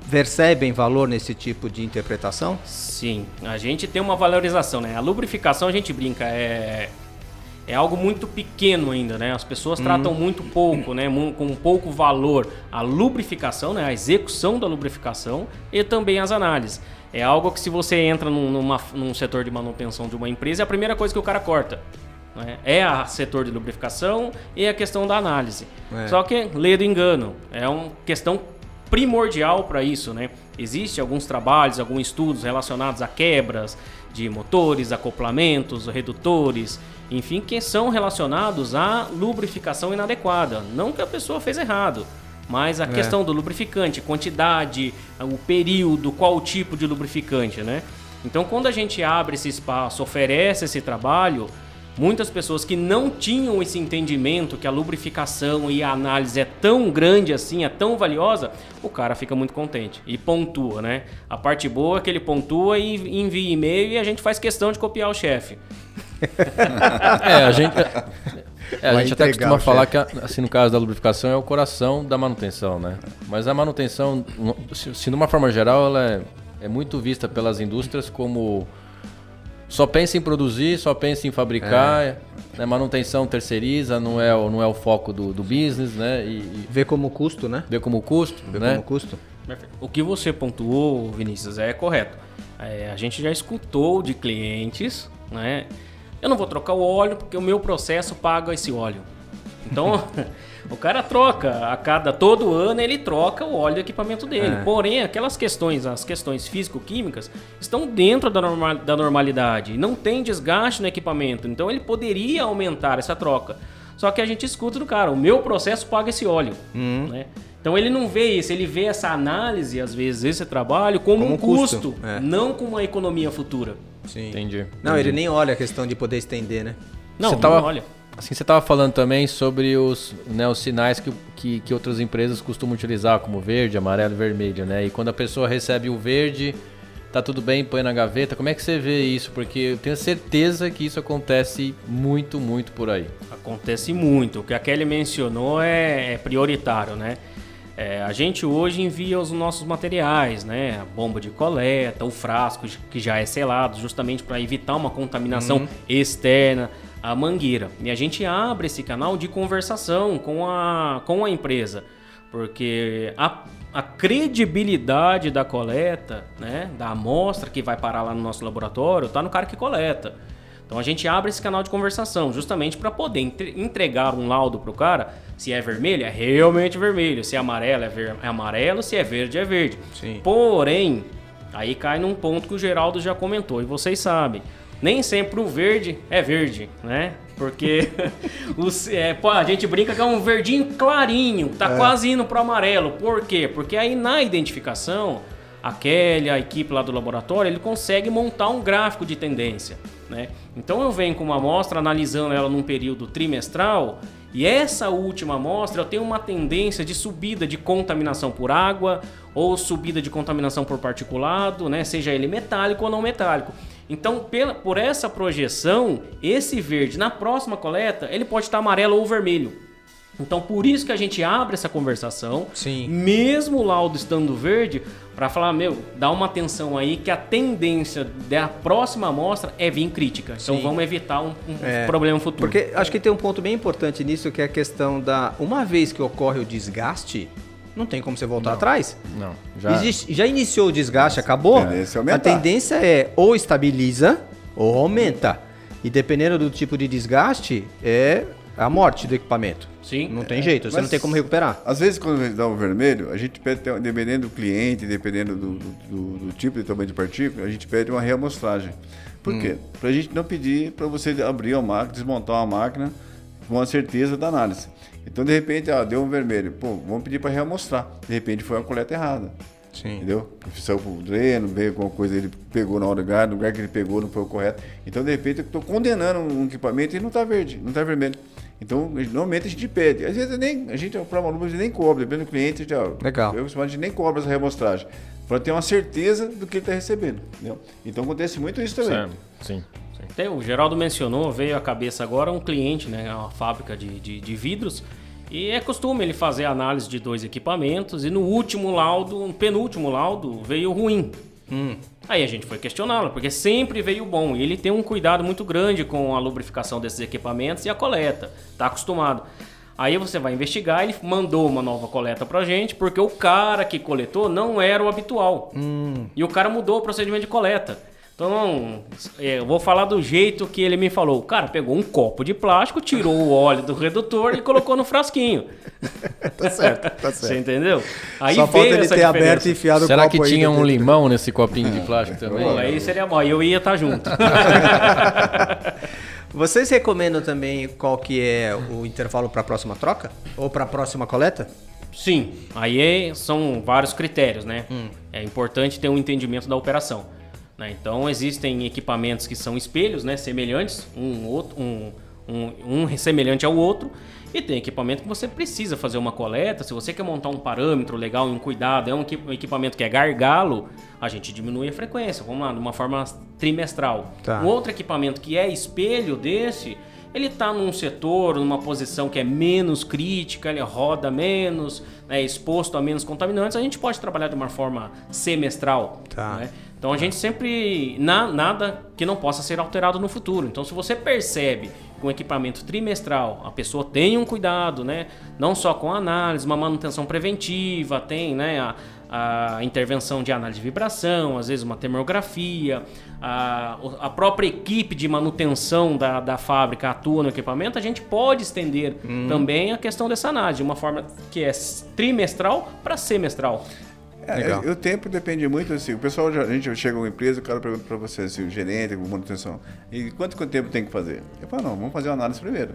percebem valor nesse tipo de interpretação? Sim, a gente tem uma valorização, né? A lubrificação a gente brinca, é, é algo muito pequeno ainda, né? As pessoas tratam muito pouco, né? Com pouco valor a lubrificação, né? A execução da lubrificação e também as análises. É algo que se você entra num, numa- num setor de manutenção de uma empresa, é a primeira coisa que o cara corta. né? É a setor de lubrificação e a questão da análise. É. Só que lê do engano. É uma questão primordial para isso, né? Existem alguns trabalhos, alguns estudos relacionados a quebras de motores, acoplamentos, redutores, enfim, que são relacionados à lubrificação inadequada. Não que a pessoa fez errado, mas a questão do lubrificante, quantidade, o período, qual o tipo de lubrificante, né? Então, quando a gente abre esse espaço, oferece esse trabalho, muitas pessoas que não tinham esse entendimento que a lubrificação e a análise é tão grande assim, é tão valiosa, o cara fica muito contente e pontua, né? A parte boa é que ele pontua e envia e-mail e a gente faz questão de copiar o chefe. É, a gente, é, a Vai gente até costuma falar que, assim, no caso da lubrificação, é o coração da manutenção, né? Mas a manutenção, se, se de uma forma geral, ela é, é muito vista pelas indústrias como só pensa em produzir, só pensa em fabricar, né? manutenção terceiriza, não é, o- não é o foco do, do business, né? E, e Vê como custo, né? vê como custo, Vê né? como custo. O que você pontuou, Vinícius, é correto. É, a gente já escutou de clientes, né? Eu não vou trocar o óleo porque o meu processo paga esse óleo. Então, o cara troca a cada todo ano ele troca o óleo do equipamento dele. É. Porém, aquelas questões, as questões físico-químicas, estão dentro da, norma- da normalidade. Não tem desgaste no equipamento. Então, ele poderia aumentar essa troca. Só que a gente escuta do cara, o meu processo paga esse óleo. Uhum. né? Então ele não vê isso, ele vê essa análise, às vezes, esse trabalho como, Como um custo, custo, é. não como uma economia futura. Sim. Entendi. Não, entendi. ele nem olha a questão de poder estender, né? Não, Você tava- não olha. Assim, você estava falando também sobre os, né, os sinais que, que, que outras empresas costumam utilizar, como verde, amarelo e vermelho, né? E quando a pessoa recebe o verde, tá tudo bem, põe na gaveta. Como é que você vê isso? Porque eu tenho certeza que isso acontece muito, muito por aí. Acontece muito. O que a Kelly mencionou é, é prioritário, né? É, a gente hoje envia os nossos materiais, né? A bomba de coleta, o frasco que já é selado, justamente para evitar uma contaminação externa, a mangueira. E a gente abre esse canal de conversação com a, com a empresa, porque a, a credibilidade da coleta, né? Da amostra que vai parar lá no nosso laboratório, tá no cara que coleta. Então a gente abre esse canal de conversação justamente para poder entre- entregar um laudo pro cara. Se é vermelho, é realmente vermelho. Se é amarelo, é, ver- é amarelo. Se é verde, é verde. Sim. Porém, aí cai num ponto que o Geraldo já comentou e vocês sabem. Nem sempre o verde é verde, né? Porque os- é, pô, a gente brinca que é um verdinho clarinho, tá quase indo pro amarelo. Por quê? Porque aí na identificação, a Kelly, a equipe lá do laboratório, ele consegue montar um gráfico de tendência, né? Então eu venho com uma amostra analisando ela num período trimestral e essa última amostra eu tenho uma tendência de subida de contaminação por água ou subida de contaminação por particulado, né? Seja ele metálico ou não metálico. Então, pela, por essa projeção, esse verde na próxima coleta ele pode estar amarelo ou vermelho. Então, por isso que a gente abre essa conversação, Sim. mesmo o laudo estando verde, para falar, meu, dá uma atenção aí que a tendência da próxima amostra é vir crítica. Então, Sim. vamos evitar um, um É, problema futuro. Porque acho que tem um ponto bem importante nisso, que é a questão da. Uma vez que ocorre o desgaste, não tem como você voltar atrás. Não, já. Existe- já iniciou o desgaste, acabou? A tendência é. A tendência é ou estabiliza ou aumenta. E dependendo do tipo de desgaste, é a morte do equipamento. Sim. Não tem jeito, você não tem como recuperar. Às vezes, quando dá o vermelho, a gente pede, dependendo do cliente, dependendo do, do- do tipo de tamanho de partícula, a gente pede uma reamostragem. Por quê? Pra gente não pedir para você abrir a máquina, desmontar uma máquina com a certeza da análise. Então, de repente, ah, deu um vermelho. Pô, vamos pedir para reamostrar. De repente, foi uma coleta errada. Sim. Entendeu? Saiu pro dreno, veio alguma coisa, ele pegou na hora do lugar, no lugar que ele pegou não foi o correto. Então, de repente, eu estou condenando um equipamento e não está verde, não está vermelho. Então, normalmente a gente pede. Às vezes nem, a gente, para uma a gente nem cobra, dependendo do cliente, a gente, ó, Legal. Eu, a gente nem cobra essa reamostragem. Para ter uma certeza do que ele está recebendo. Entendeu? Então acontece muito isso também. Certo. Sim. Até o Geraldo mencionou, veio à cabeça agora um cliente, né, uma fábrica de, de, de vidros, e é costume ele fazer análise de dois equipamentos, e no último laudo, no penúltimo laudo, veio ruim. Aí a gente foi questioná-lo, porque sempre veio bom, e ele tem um cuidado muito grande com a lubrificação desses equipamentos e a coleta, tá acostumado. Aí você vai investigar, ele mandou uma nova coleta pra gente, porque o cara que coletou não era o habitual. E o cara mudou o procedimento de coleta. Então, é, eu vou falar do jeito que ele me falou. O cara pegou um copo de plástico, tirou o óleo do redutor e colocou no frasquinho. Tá certo, tá Você entendeu? Aí Só falta veio ele essa ter diferença. aberto e enfiado Será o que copo aí tinha um dentro. limão nesse copinho de plástico também? Pô, aí seria bom, aí eu ia estar junto. Vocês recomendam também qual que é o intervalo para a próxima troca? Ou para a próxima coleta? Sim, aí é- são vários critérios, né? É importante ter um entendimento da operação. Né? Então existem equipamentos que são espelhos, né? Semelhantes, um, outro, um, um, um semelhante ao outro. E tem equipamento que você precisa fazer uma coleta. Se você quer montar um parâmetro legal e um cuidado, é um equi- equipamento que é gargalo, a gente diminui a frequência. Vamos lá, de uma forma trimestral. Tá. Um outro equipamento que é espelho desse, ele está num setor, numa posição que é menos crítica, ele roda menos, é exposto a menos contaminantes, a gente pode trabalhar de uma forma semestral. Tá. né? Então a gente sempre. Na, nada que não possa ser alterado no futuro. Então, se você percebe com um equipamento trimestral, a pessoa tem um cuidado, né? Não só com a análise, uma manutenção preventiva, tem né, a, a intervenção de análise de vibração, às vezes uma termografia, a, a própria equipe de manutenção da, da fábrica atua no equipamento, a gente pode estender Hum. também a questão dessa análise, de uma forma que é trimestral para semestral. É, Legal. é, o tempo depende muito, assim, o pessoal, já- a gente chega a uma empresa, o cara pergunta para você, assim, o gerente, com manutenção, e quanto, quanto tempo tem que fazer? Eu falo, não, vamos fazer uma análise primeiro.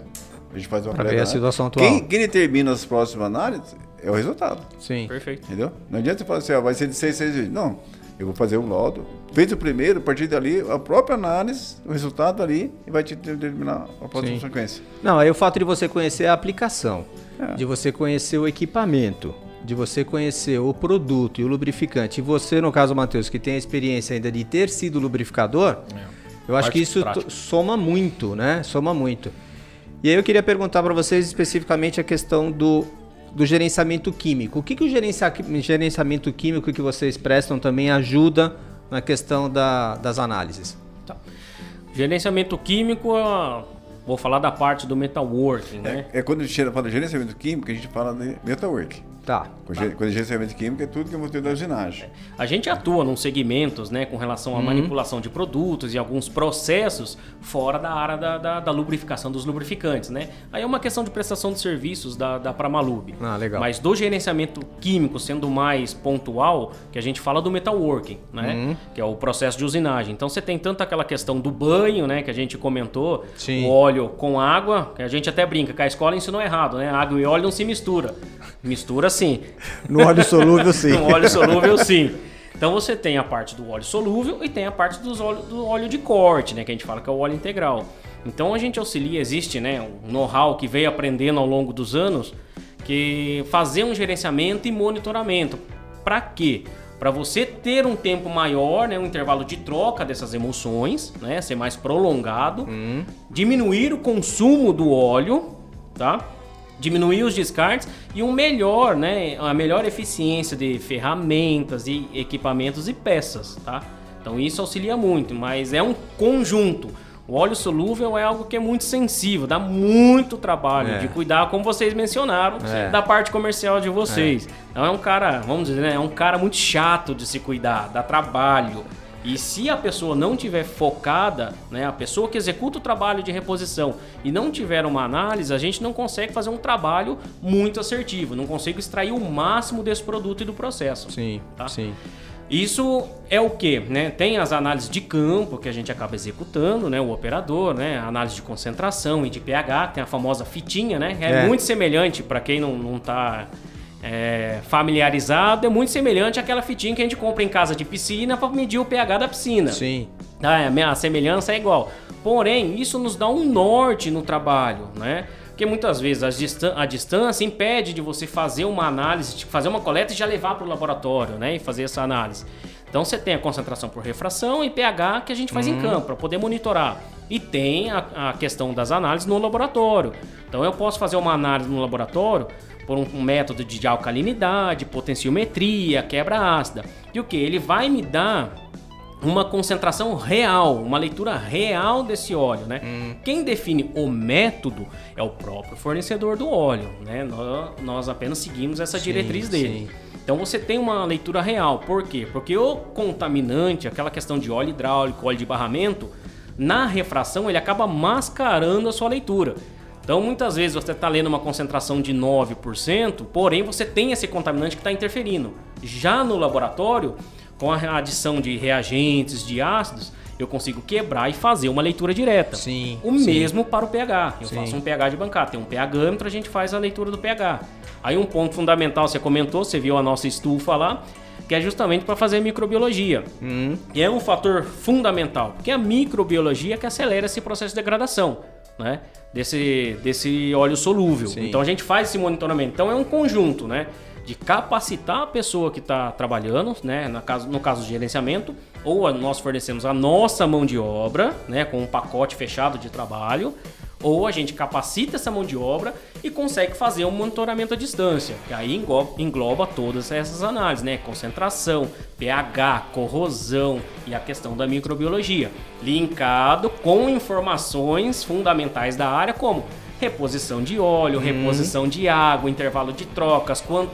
A gente faz uma Pra ver a situação atual. Quem, quem determina as próximas análises é o resultado, Sim. Perfeito. entendeu? Não adianta você falar assim, ó, vai ser de seis, seis dias. Não, eu vou fazer um laudo, fez o primeiro, a partir dali, a própria análise, o resultado ali, e vai te determinar a próxima Sim. sequência. Não, aí o fato de você conhecer a aplicação, É. de você conhecer o equipamento, de você conhecer o produto e o lubrificante, e você, no caso, Matheus, que tem a experiência ainda de ter sido lubrificador, eu acho que isso prática. soma muito, né? Soma muito. E aí eu queria perguntar para vocês especificamente a questão do, do gerenciamento químico. O que, que o gerencia- gerenciamento químico que vocês prestam também ajuda na questão da- das análises? Gerenciamento químico, ah, vou falar da parte do metalworking, né? É, é quando a gente fala de gerenciamento químico, a gente fala de metalwork. Tá. É gerenciamento químico é tudo que é motivo da usinagem. A gente atua nos segmentos, né, com relação à manipulação de produtos e alguns processos fora da área da, da- da lubrificação dos lubrificantes, né? Aí é uma questão de prestação de serviços da, da Pramalube. Ah, legal. Mas do gerenciamento químico, sendo mais pontual, que a gente fala do metalworking, né? Que é o processo de usinagem. Então você tem tanto aquela questão do banho, né, que a gente comentou, Sim. o óleo com água, que a gente até brinca, que a escola ensinou errado, né? Água e óleo não se mistura. Mistura sim. No óleo solúvel, sim. No óleo solúvel, sim. Então você tem a parte do óleo solúvel e tem a parte dos óleo, do óleo de corte, né? Que a gente fala que é o óleo integral. Então a gente auxilia, existe né, um know-how que veio aprendendo ao longo dos anos, que fazer um gerenciamento e monitoramento. Para quê? Para você ter um tempo maior, né, um intervalo de troca dessas emulsões, né, ser mais prolongado, diminuir o consumo do óleo, tá? Diminuir os descartes e um melhor, né, a melhor eficiência de ferramentas e equipamentos e peças, tá? Então isso auxilia muito, mas é um conjunto. O óleo solúvel é algo que é muito sensível, dá muito trabalho É. de cuidar, como vocês mencionaram, É. da parte comercial de vocês. Então é um cara, vamos dizer, né, é um cara muito chato de se cuidar, dá trabalho. E se a pessoa não tiver focada, né, a pessoa que executa o trabalho de reposição e não tiver uma análise, a gente não consegue fazer um trabalho muito assertivo, não consegue extrair o máximo desse produto e do processo. Sim, Tá. sim. Isso é o que, né? Tem as análises de campo que a gente acaba executando, né? O operador, né? A análise de concentração e de pH, tem a famosa fitinha, né? É, É. muito semelhante para quem não, não tá é, familiarizado, é muito semelhante àquela fitinha que a gente compra em casa de piscina para medir o pH da piscina. Sim. Ah, é, a semelhança é igual. Porém, isso nos dá um norte no trabalho, né? Porque muitas vezes a, distan- a distância impede de você fazer uma análise, fazer uma coleta e já levar para o laboratório, né? E fazer essa análise. Então você tem a concentração por refração e pH que a gente faz em campo para poder monitorar. E tem a, a questão das análises no laboratório. Então eu posso fazer uma análise no laboratório por um, um método de alcalinidade, potenciometria, quebra ácida. E o que? Ele vai me dar uma concentração real, uma leitura real desse óleo, né? Quem define o método é o próprio fornecedor do óleo, né? Nós, nós apenas seguimos essa Sim, diretriz dele. sim. Então você tem uma leitura real. Por quê? Porque o contaminante, aquela questão de óleo hidráulico, óleo de barramento, na refração ele acaba mascarando a sua leitura. Então muitas vezes você está lendo uma concentração de 9%, porém você tem esse contaminante que está interferindo. Já no laboratório, com a adição de reagentes, de ácidos, eu consigo quebrar e fazer uma leitura direta. Sim, O sim. mesmo para o pH. Eu Sim. faço um pH de bancada. Tem um pHâmetro, a gente faz a leitura do pH. Aí um ponto fundamental, você comentou, você viu a nossa estufa lá, que é justamente para fazer microbiologia. Hum. E é um fator fundamental, porque a microbiologia que acelera esse processo de degradação, né? Desse, desse óleo solúvel. Sim. Então a gente faz esse monitoramento. Então é um conjunto, né? De capacitar a pessoa que está trabalhando, né? No caso, no caso do gerenciamento, ou nós fornecemos a nossa mão de obra, né? Com um pacote fechado de trabalho. Ou a gente capacita essa mão de obra e consegue fazer um monitoramento à distância. E aí engloba, engloba todas essas análises, né? Concentração, pH, corrosão e a questão da microbiologia, linkado com informações fundamentais da área como reposição de óleo, reposição de água, intervalo de trocas, quanto,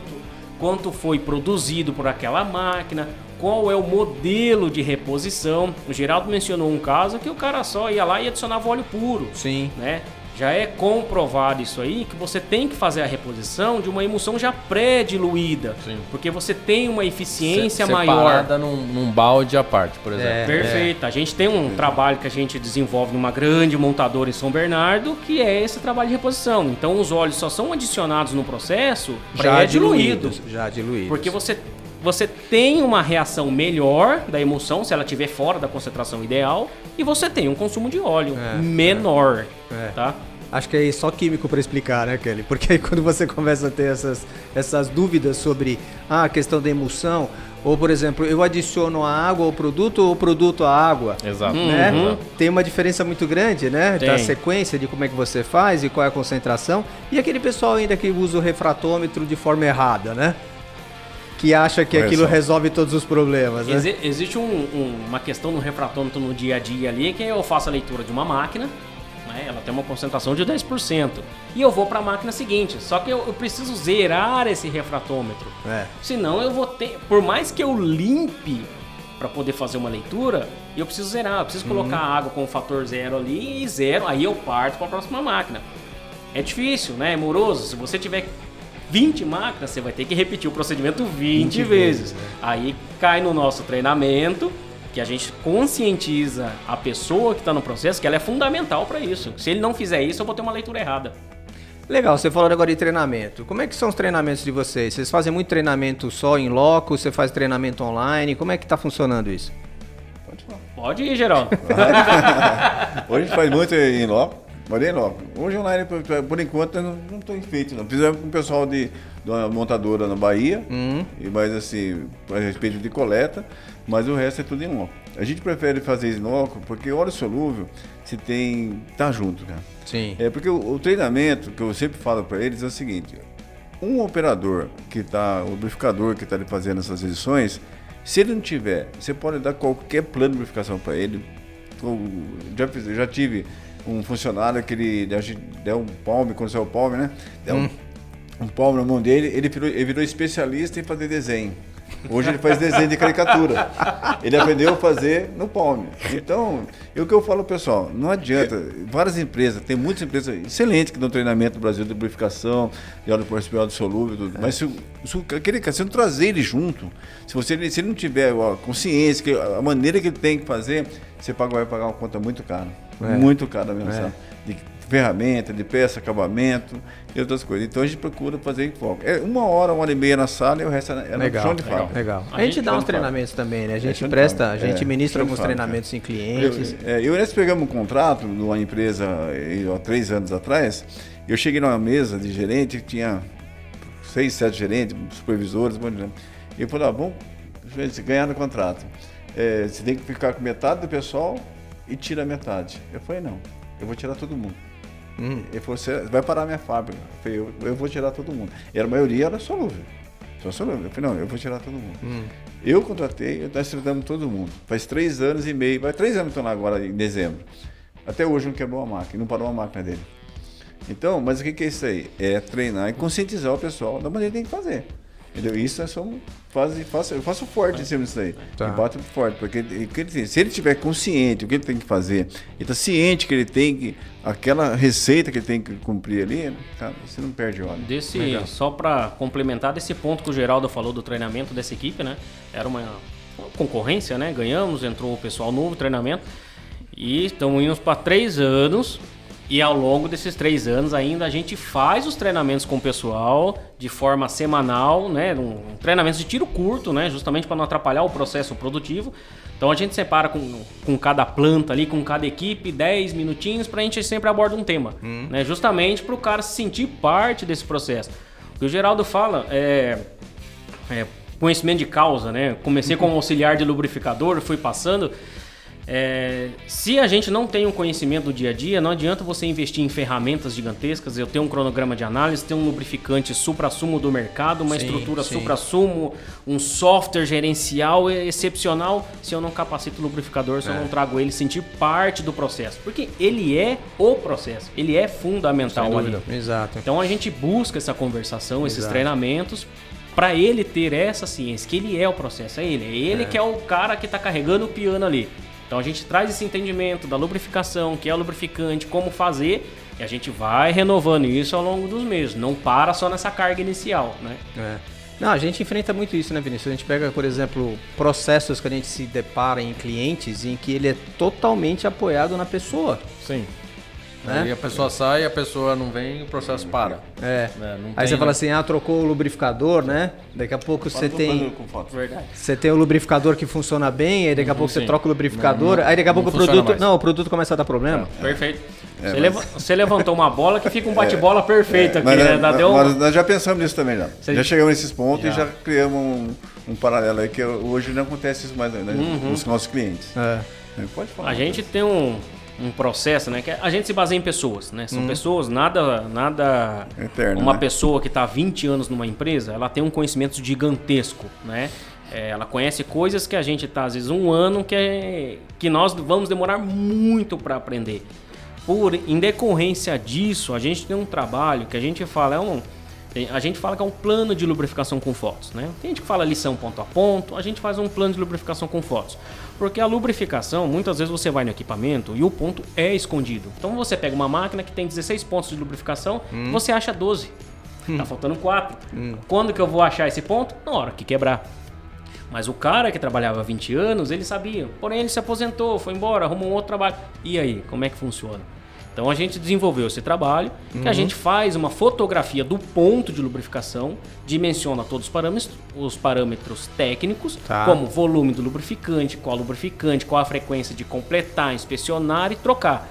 quanto foi produzido por aquela máquina, qual é o modelo de reposição. O Geraldo mencionou um caso que o cara só ia lá e adicionava óleo puro. Sim. Né? Já é comprovado isso aí que você tem que fazer a reposição de uma emulsão já pré-diluída. Sim. Porque você tem uma eficiência Se- maior. Separada num, num balde à parte, por exemplo. É. Perfeito. A gente tem um trabalho que a gente desenvolve numa grande montadora em São Bernardo, que é esse trabalho de reposição. Então os óleos só são adicionados no processo Já pré-diluído. diluídos. Já diluídos. Porque você, você tem uma reação melhor da emulsão se ela estiver fora da concentração ideal e você tem um consumo de óleo É, menor, É. tá? Acho que é só químico para explicar, né, Kelly? Porque aí quando você começa a ter essas, essas dúvidas sobre ah, a questão da emulsão, ou por exemplo, eu adiciono a água ao produto ou o produto à água, Exato. né? Uhum. Tem uma diferença muito grande, né? Da Tem. sequência de como é que você faz e qual é a concentração. E aquele pessoal ainda que usa o refratômetro de forma errada, né? Que acha que aquilo resolve todos os problemas, né? Exi- existe um- um- uma questão no refratômetro no dia a dia ali que eu faço a leitura de uma máquina, né? ela tem uma concentração de 10%, e eu vou para a máquina seguinte. Só que eu, eu preciso zerar esse refratômetro. É. Senão eu vou ter, por mais que eu limpe para poder fazer uma leitura, eu preciso zerar, eu preciso colocar a água com o fator zero ali e zero, aí eu parto para a próxima máquina. É difícil, né? É moroso. Se você tiver 20 máquinas, você vai ter que repetir o procedimento 20, vezes. Aí cai no nosso treinamento, que a gente conscientiza a pessoa que está no processo que ela é fundamental para isso. Se ele não fizer isso, eu vou ter uma leitura errada. Legal, você falou agora de treinamento. Como é que são os treinamentos de vocês? Vocês fazem muito treinamento só em loco? Você faz treinamento online? Como é que tá funcionando isso? Pode falar. Pode ir, Geraldo. Hoje a gente faz muito em loco, mas em loco. Hoje online, por, enquanto, eu não, não estou feito, não. Fizemos com o pessoal de, de uma montadora na Bahia, Hum. e mais assim, a respeito de coleta, mas o resto é tudo em loco. A gente prefere fazer em loco porque óleo solúvel se tem. tá junto, cara. Sim. É porque o, o treinamento que eu sempre falo para eles é o seguinte: um operador que está, o lubrificador que está ali fazendo essas edições, se ele não tiver, você pode dar qualquer plano de lubrificação para ele. Eu Já, fiz- já tive um funcionário que ele a gente deu um palme, quando saiu o palme, né? Deu um, um palme na mão dele, ele virou, ele virou especialista em fazer desenho. Hoje ele faz desenho de caricatura. Ele aprendeu a fazer no palme. Então, é o que eu falo, pessoal, não adianta. Várias empresas, tem muitas empresas excelentes que dão treinamento no Brasil de lubrificação, de óleo porcipial solúvel, tudo. Mas se, se, aquele, cara, se não trazer ele junto, se você se ele não tiver a consciência, que a maneira que ele tem que fazer, você paga, vai pagar uma conta muito cara. É. Muito cara mesmo, É. sabe? De ferramenta, de peça, acabamento e outras coisas. Então a gente procura fazer em foco. É uma hora, uma hora e meia na sala e o resto é, é no Legal, chão de fábrica. legal. A, A gente gente dá uns de treinamentos também, né? A gente chama de presta, a gente É, ministra de alguns fábrica. treinamentos em clientes. Eu, é, eu e nós pegamos um contrato numa empresa eh, há três anos atrás. Eu cheguei numa mesa de gerente que tinha seis, sete gerentes, supervisores, um monte de gente. E eu falei, ah, vamos gente, ganhar no contrato. Eh, você tem que ficar com metade do pessoal e tira metade. Eu falei, não, eu vou tirar todo mundo. Hum. Ele falou, você vai parar a minha fábrica. Eu falei, eu, eu vou tirar todo mundo. E a maioria era solúvel. Só solúvel. Eu falei, não, eu vou tirar todo mundo. Hum. Eu contratei, nós tratamos todo mundo. Faz três anos e meio, vai três anos que estão lá agora em dezembro. Até hoje não quebrou uma máquina, não parou uma máquina dele. Então, mas o que que é isso aí? É treinar e conscientizar o pessoal da maneira que tem que fazer. Entendeu? Isso é só um, faz, faço, eu faço forte em cima disso aí. Tá. E bato forte, porque ele- que ele- se ele tiver consciente o que ele tem que fazer, ele está ciente que ele tem que, aquela receita que ele tem que cumprir ali, cara, você não perde óleo. Desse, Legal. só para complementar desse ponto que o Geraldo falou do treinamento dessa equipe, né? Era uma concorrência, né? Ganhamos, entrou o pessoal novo, treinamento. E estamos indo para três anos. E ao longo desses três anos ainda a gente faz os treinamentos com o pessoal de forma semanal, né? Um, um treinamento de tiro curto, né? Justamente para não atrapalhar o processo produtivo. Então a gente separa com, com cada planta ali, com cada equipe, 10 minutinhos para a gente sempre aborda um tema, né? Justamente para o cara se sentir parte desse processo. O que o Geraldo fala é, é conhecimento de causa, né? Comecei como auxiliar de lubrificador, fui passando. É, se a gente não tem um conhecimento do dia a dia, não adianta você investir em ferramentas gigantescas. Eu tenho um cronograma de análise, tenho um lubrificante supra-sumo do mercado, uma Sim, estrutura supra-sumo, um software gerencial excepcional. Se eu não capacito o lubrificador, se É. eu não trago ele sentir parte do processo, porque ele é o processo, ele é fundamental ali. Exato. Então a gente busca essa conversação, esses Exato. treinamentos, para ele ter essa ciência, que ele é o processo, é ele. É ele que é o cara que está carregando o piano ali. Então a gente traz esse entendimento da lubrificação, que é o lubrificante, como fazer, e a gente vai renovando isso ao longo dos meses. Não para só nessa carga inicial, né? É. Não, a gente enfrenta muito isso, né, Vinícius? A gente pega, por exemplo, processos que a gente se depara em clientes em que ele é totalmente apoiado na pessoa. Sim. Né? Aí a pessoa sai, a pessoa não vem, o processo para. É. É, não Aí tem, você fala assim, ah, trocou o lubrificador, né? Daqui a pouco você tem. com foto. Verdade. Você tem o lubrificador que funciona bem, aí daqui a pouco você sim. troca o lubrificador, Não, não- aí daqui a pouco o produto. mais. Não, o produto começa a dar problema. Perfeito. É, você, mas- leva- você levantou uma bola que fica um bate-bola perfeito aqui, Mas, né? nós- deu mas nós já pensamos nisso também já. Você- Já chegamos nesses pontos Já. e já criamos um, um paralelo aí que hoje não acontece isso mais né, nos nossos clientes. É. É, Pode falar. A gente tem um, um processo, né? Que a gente se baseia em pessoas, né? São pessoas, nada. nada Eterno, uma né? pessoa que está há 20 anos numa empresa, ela tem um conhecimento gigantesco, né? É, ela conhece coisas que a gente está, às vezes, um ano que, é, que nós vamos demorar muito para aprender. Por, em decorrência disso, a gente tem um trabalho que a gente fala, é um. A gente fala que é um plano de lubrificação com fotos, né? Tem gente que fala lição ponto a ponto, a gente faz um plano de lubrificação com fotos. Porque a lubrificação, muitas vezes você vai no equipamento e o ponto é escondido. Então você pega uma máquina que tem 16 pontos de lubrificação, você acha 12. Tá faltando 4. Quando que eu vou achar esse ponto? Na hora que quebrar. Mas o cara que trabalhava há 20 anos, ele sabia. Porém, ele se aposentou, foi embora, arrumou um outro trabalho. E aí, como é que funciona? Então a gente desenvolveu esse trabalho, que a gente faz uma fotografia do ponto de lubrificação, dimensiona todos os parâmetros, os parâmetros técnicos, Tá. como volume do lubrificante, qual lubrificante, qual a frequência de completar, inspecionar e trocar.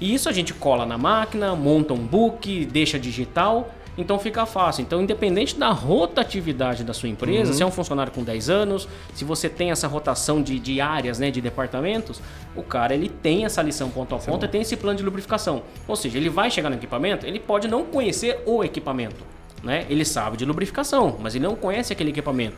E isso a gente cola na máquina, monta um book, deixa digital, então fica fácil. Então, independente da rotatividade da sua empresa, se é um funcionário com 10 anos, se você tem essa rotação de, de áreas, né, de departamentos, o cara ele tem essa lição ponto a ponto e tem esse plano de lubrificação. Ou seja, ele vai chegar no equipamento, ele pode não conhecer o equipamento. Né? Ele sabe de lubrificação, mas ele não conhece aquele equipamento.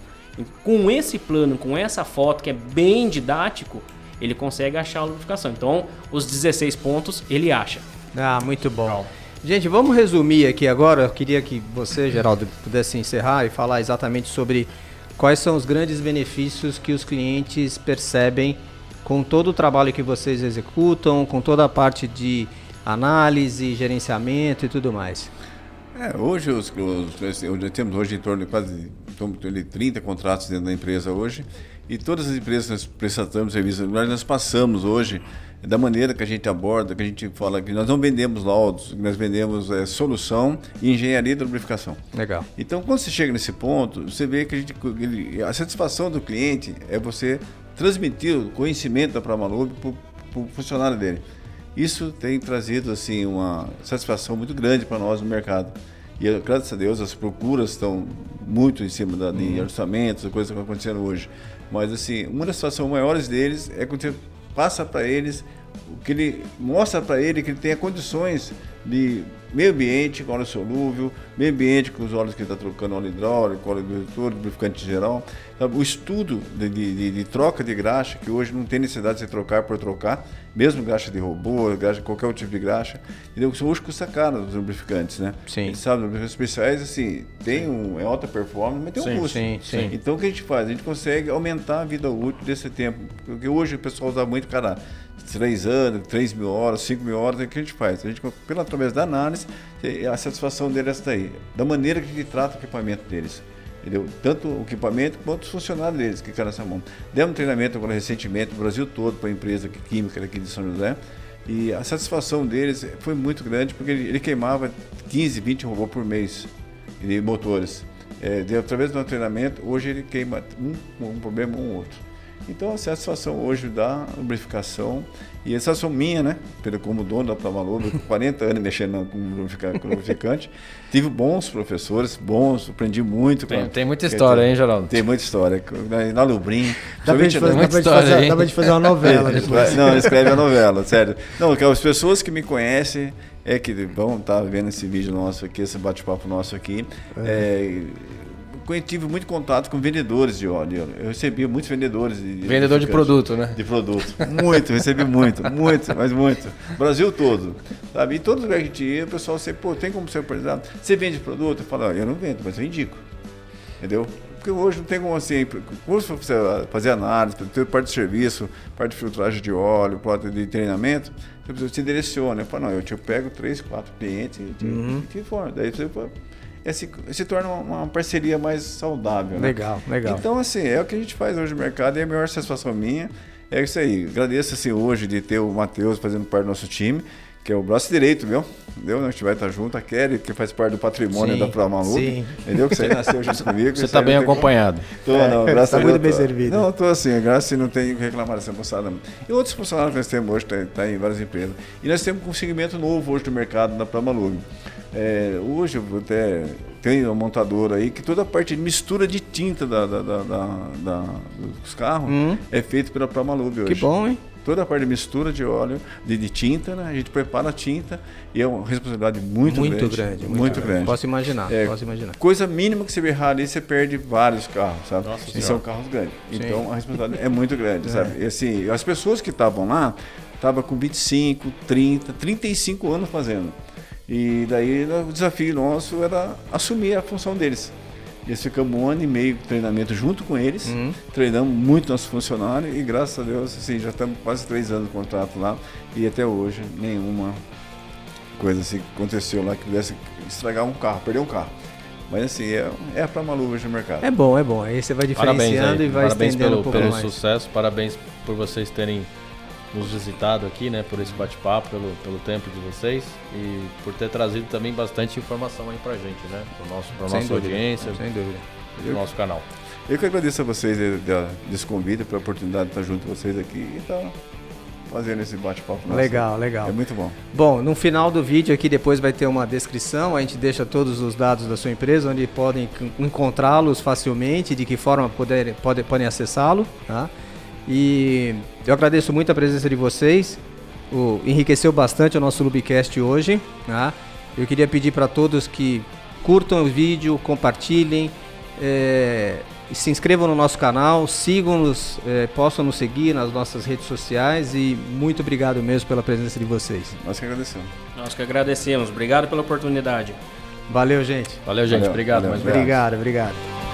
Com esse plano, com essa foto que é bem didático, ele consegue achar a lubrificação. Então, os 16 pontos ele acha. Ah, muito bom. Gente, vamos resumir aqui agora. Eu queria que você, Geraldo, pudesse encerrar e falar exatamente sobre quais são os grandes benefícios que os clientes percebem com todo o trabalho que vocês executam, com toda a parte de análise, gerenciamento e tudo mais. É, hoje, os, os, temos hoje em torno de quase de 30 contratos dentro da empresa hoje. E todas as empresas que nós, nós passamos hoje da maneira que a gente aborda, que a gente fala que nós não vendemos laudos, nós vendemos é, solução e engenharia da lubrificação. Legal. Então, quando você chega nesse ponto, você vê que a, gente, a satisfação do cliente é você transmitir o conhecimento da Pramalub para o funcionário dele. Isso tem trazido assim uma satisfação muito grande para nós no mercado. E graças a Deus as procuras estão muito em cima da, de orçamentos, coisas que estão acontecendo hoje. Mas assim, uma das situações maiores deles é quando você passa para eles que ele mostra para ele que ele tenha condições de meio ambiente com óleo solúvel, meio ambiente com os óleos que ele está trocando, óleo hidráulico, óleo redutor, lubrificante geral. Sabe? O estudo de, de- de- troca de graxa, que hoje não tem necessidade de você trocar por trocar, mesmo graxa de robô, graxa, qualquer outro tipo de graxa. Entendeu? Hoje custa caro os lubrificantes, né? Sim. Eles sabem, lubrificantes especiais, assim, tem um, é alta performance, mas tem Sim, um custo. sim, sim. Então o que a gente faz? A gente consegue aumentar a vida útil desse tempo. Porque hoje o pessoal usa muito, cara, 3 anos, 3 mil horas, 5 mil horas, é o que a gente faz. A gente, pela através da análise, a satisfação deles está aí. Da maneira que gente trata o equipamento deles. Entendeu? Tanto o equipamento quanto os funcionários deles que ficaram nessa mão. Demos um treinamento agora recentemente no Brasil todo para a empresa química aqui de São José. E a satisfação deles foi muito grande porque ele, ele queimava 15, 20 robôs por mês de motores. É, de, através do treinamento, hoje ele queima um, um problema ou um outro. Então a satisfação hoje da lubrificação e a satisfação minha, né? Pelo como dono da Pramalubre, com 40 anos mexendo com lubrificante, tive bons professores, bons, aprendi muito. Tem, tem muita história, hein, Geraldo? Tem muita história. Na, na Lubrim. Dá pra, gente fazer, dá, pra fazer, dá pra gente fazer uma novela depois. Não, escreve a novela, sério. Não, as pessoas que me conhecem é que vão estar tá vendo esse vídeo nosso aqui, esse bate-papo nosso aqui. É. É, tive muito contato com vendedores de óleo. Eu recebia muitos vendedores. De, Vendedor de, de produto, né? De produto. Muito, recebi muito, muito, mas muito. Brasil todo. Sabe? E todo lugar que tinha, o pessoal sempre, pô, tem como ser apresentado? Você vende produto? Eu falo, eu não vendo, mas eu indico. Entendeu? Porque hoje não tem como assim, curso para você fazer análise, para ter parte de serviço, parte de filtragem de óleo, parte de treinamento, você te direciona. Eu falo, não, eu te pego três, quatro clientes e te, uhum. te informo. Daí você é, se, se torna uma, uma, parceria mais saudável. Né? Legal, legal. Então, assim, é o que a gente faz hoje no mercado e a maior satisfação minha é isso aí. Agradeço assim, hoje de ter o Matheus fazendo parte do nosso time, que é o braço direito, viu? Entendeu? A gente vai estar junto, a Kelly, que faz parte do patrimônio sim, da Pramalu. Sim. Entendeu? Que você nasceu junto comigo. Você está bem acompanhado. Tô, é, não, graças tá a Deus. muito bem servido. Não, estou assim, graças a não tenho que reclamar dessa moçada. E outros funcionários que nós temos hoje, está tá em várias empresas. E nós temos um segmento novo hoje do mercado da Pramalu. É, hoje eu até tem uma montadora aí que toda a parte de mistura de tinta da, da, da, da dos carros hum. é feita pela Pramalube hoje. Que bom, hein? Toda a parte de mistura de óleo, de, de, tinta, né? A gente prepara a tinta e é uma responsabilidade muito, muito grande. grande. Muito, muito grande. Posso imaginar, é, posso imaginar. Coisa mínima que você errar ali, você perde vários carros, sabe? Nossa, e são carros grandes. Sim. Então a responsabilidade é muito grande, é. sabe? E assim, as pessoas que estavam lá, estavam com 25, 30, 35 anos fazendo. E daí o desafio nosso era assumir a função deles. E nós ficamos um ano e meio de treinamento junto com eles, uhum. treinamos muito nossos funcionários e graças a Deus assim, já estamos quase três anos de contrato lá e até hoje nenhuma coisa assim aconteceu lá que pudesse estragar um carro, perder um carro. Mas assim, é, é para maluco hoje no mercado. É bom, é bom. Aí você vai diferenciando aí, e vai parabéns estendendo pelo, um pouco pelo mais. sucesso, parabéns por vocês terem nos visitado aqui, né, por esse bate-papo, pelo, pelo tempo de vocês e por ter trazido também bastante informação aí pra gente, né, para nosso, pra nossa dúvida, audiência, sem dúvida, do nosso canal. Eu que agradeço a vocês desse convite, pela oportunidade de estar junto com vocês aqui e estar fazendo esse bate-papo. Legal, legal. É muito bom. Bom, no final do vídeo aqui depois vai ter uma descrição, a gente deixa todos os dados da sua empresa, onde podem encontrá-los facilmente, de que forma poder, pode, podem acessá-lo, tá? E eu agradeço muito a presença de vocês. O, enriqueceu bastante o nosso Lubicast hoje. Tá? Eu queria pedir para todos que curtam o vídeo, compartilhem, é, se inscrevam no nosso canal, sigam-nos, é, possam nos seguir nas nossas redes sociais e muito obrigado mesmo pela presença de vocês. Nós que agradecemos. Nós que agradecemos. Obrigado pela oportunidade. Valeu, gente. Valeu, gente. Valeu, obrigado. Valeu, obrigado, obrigado.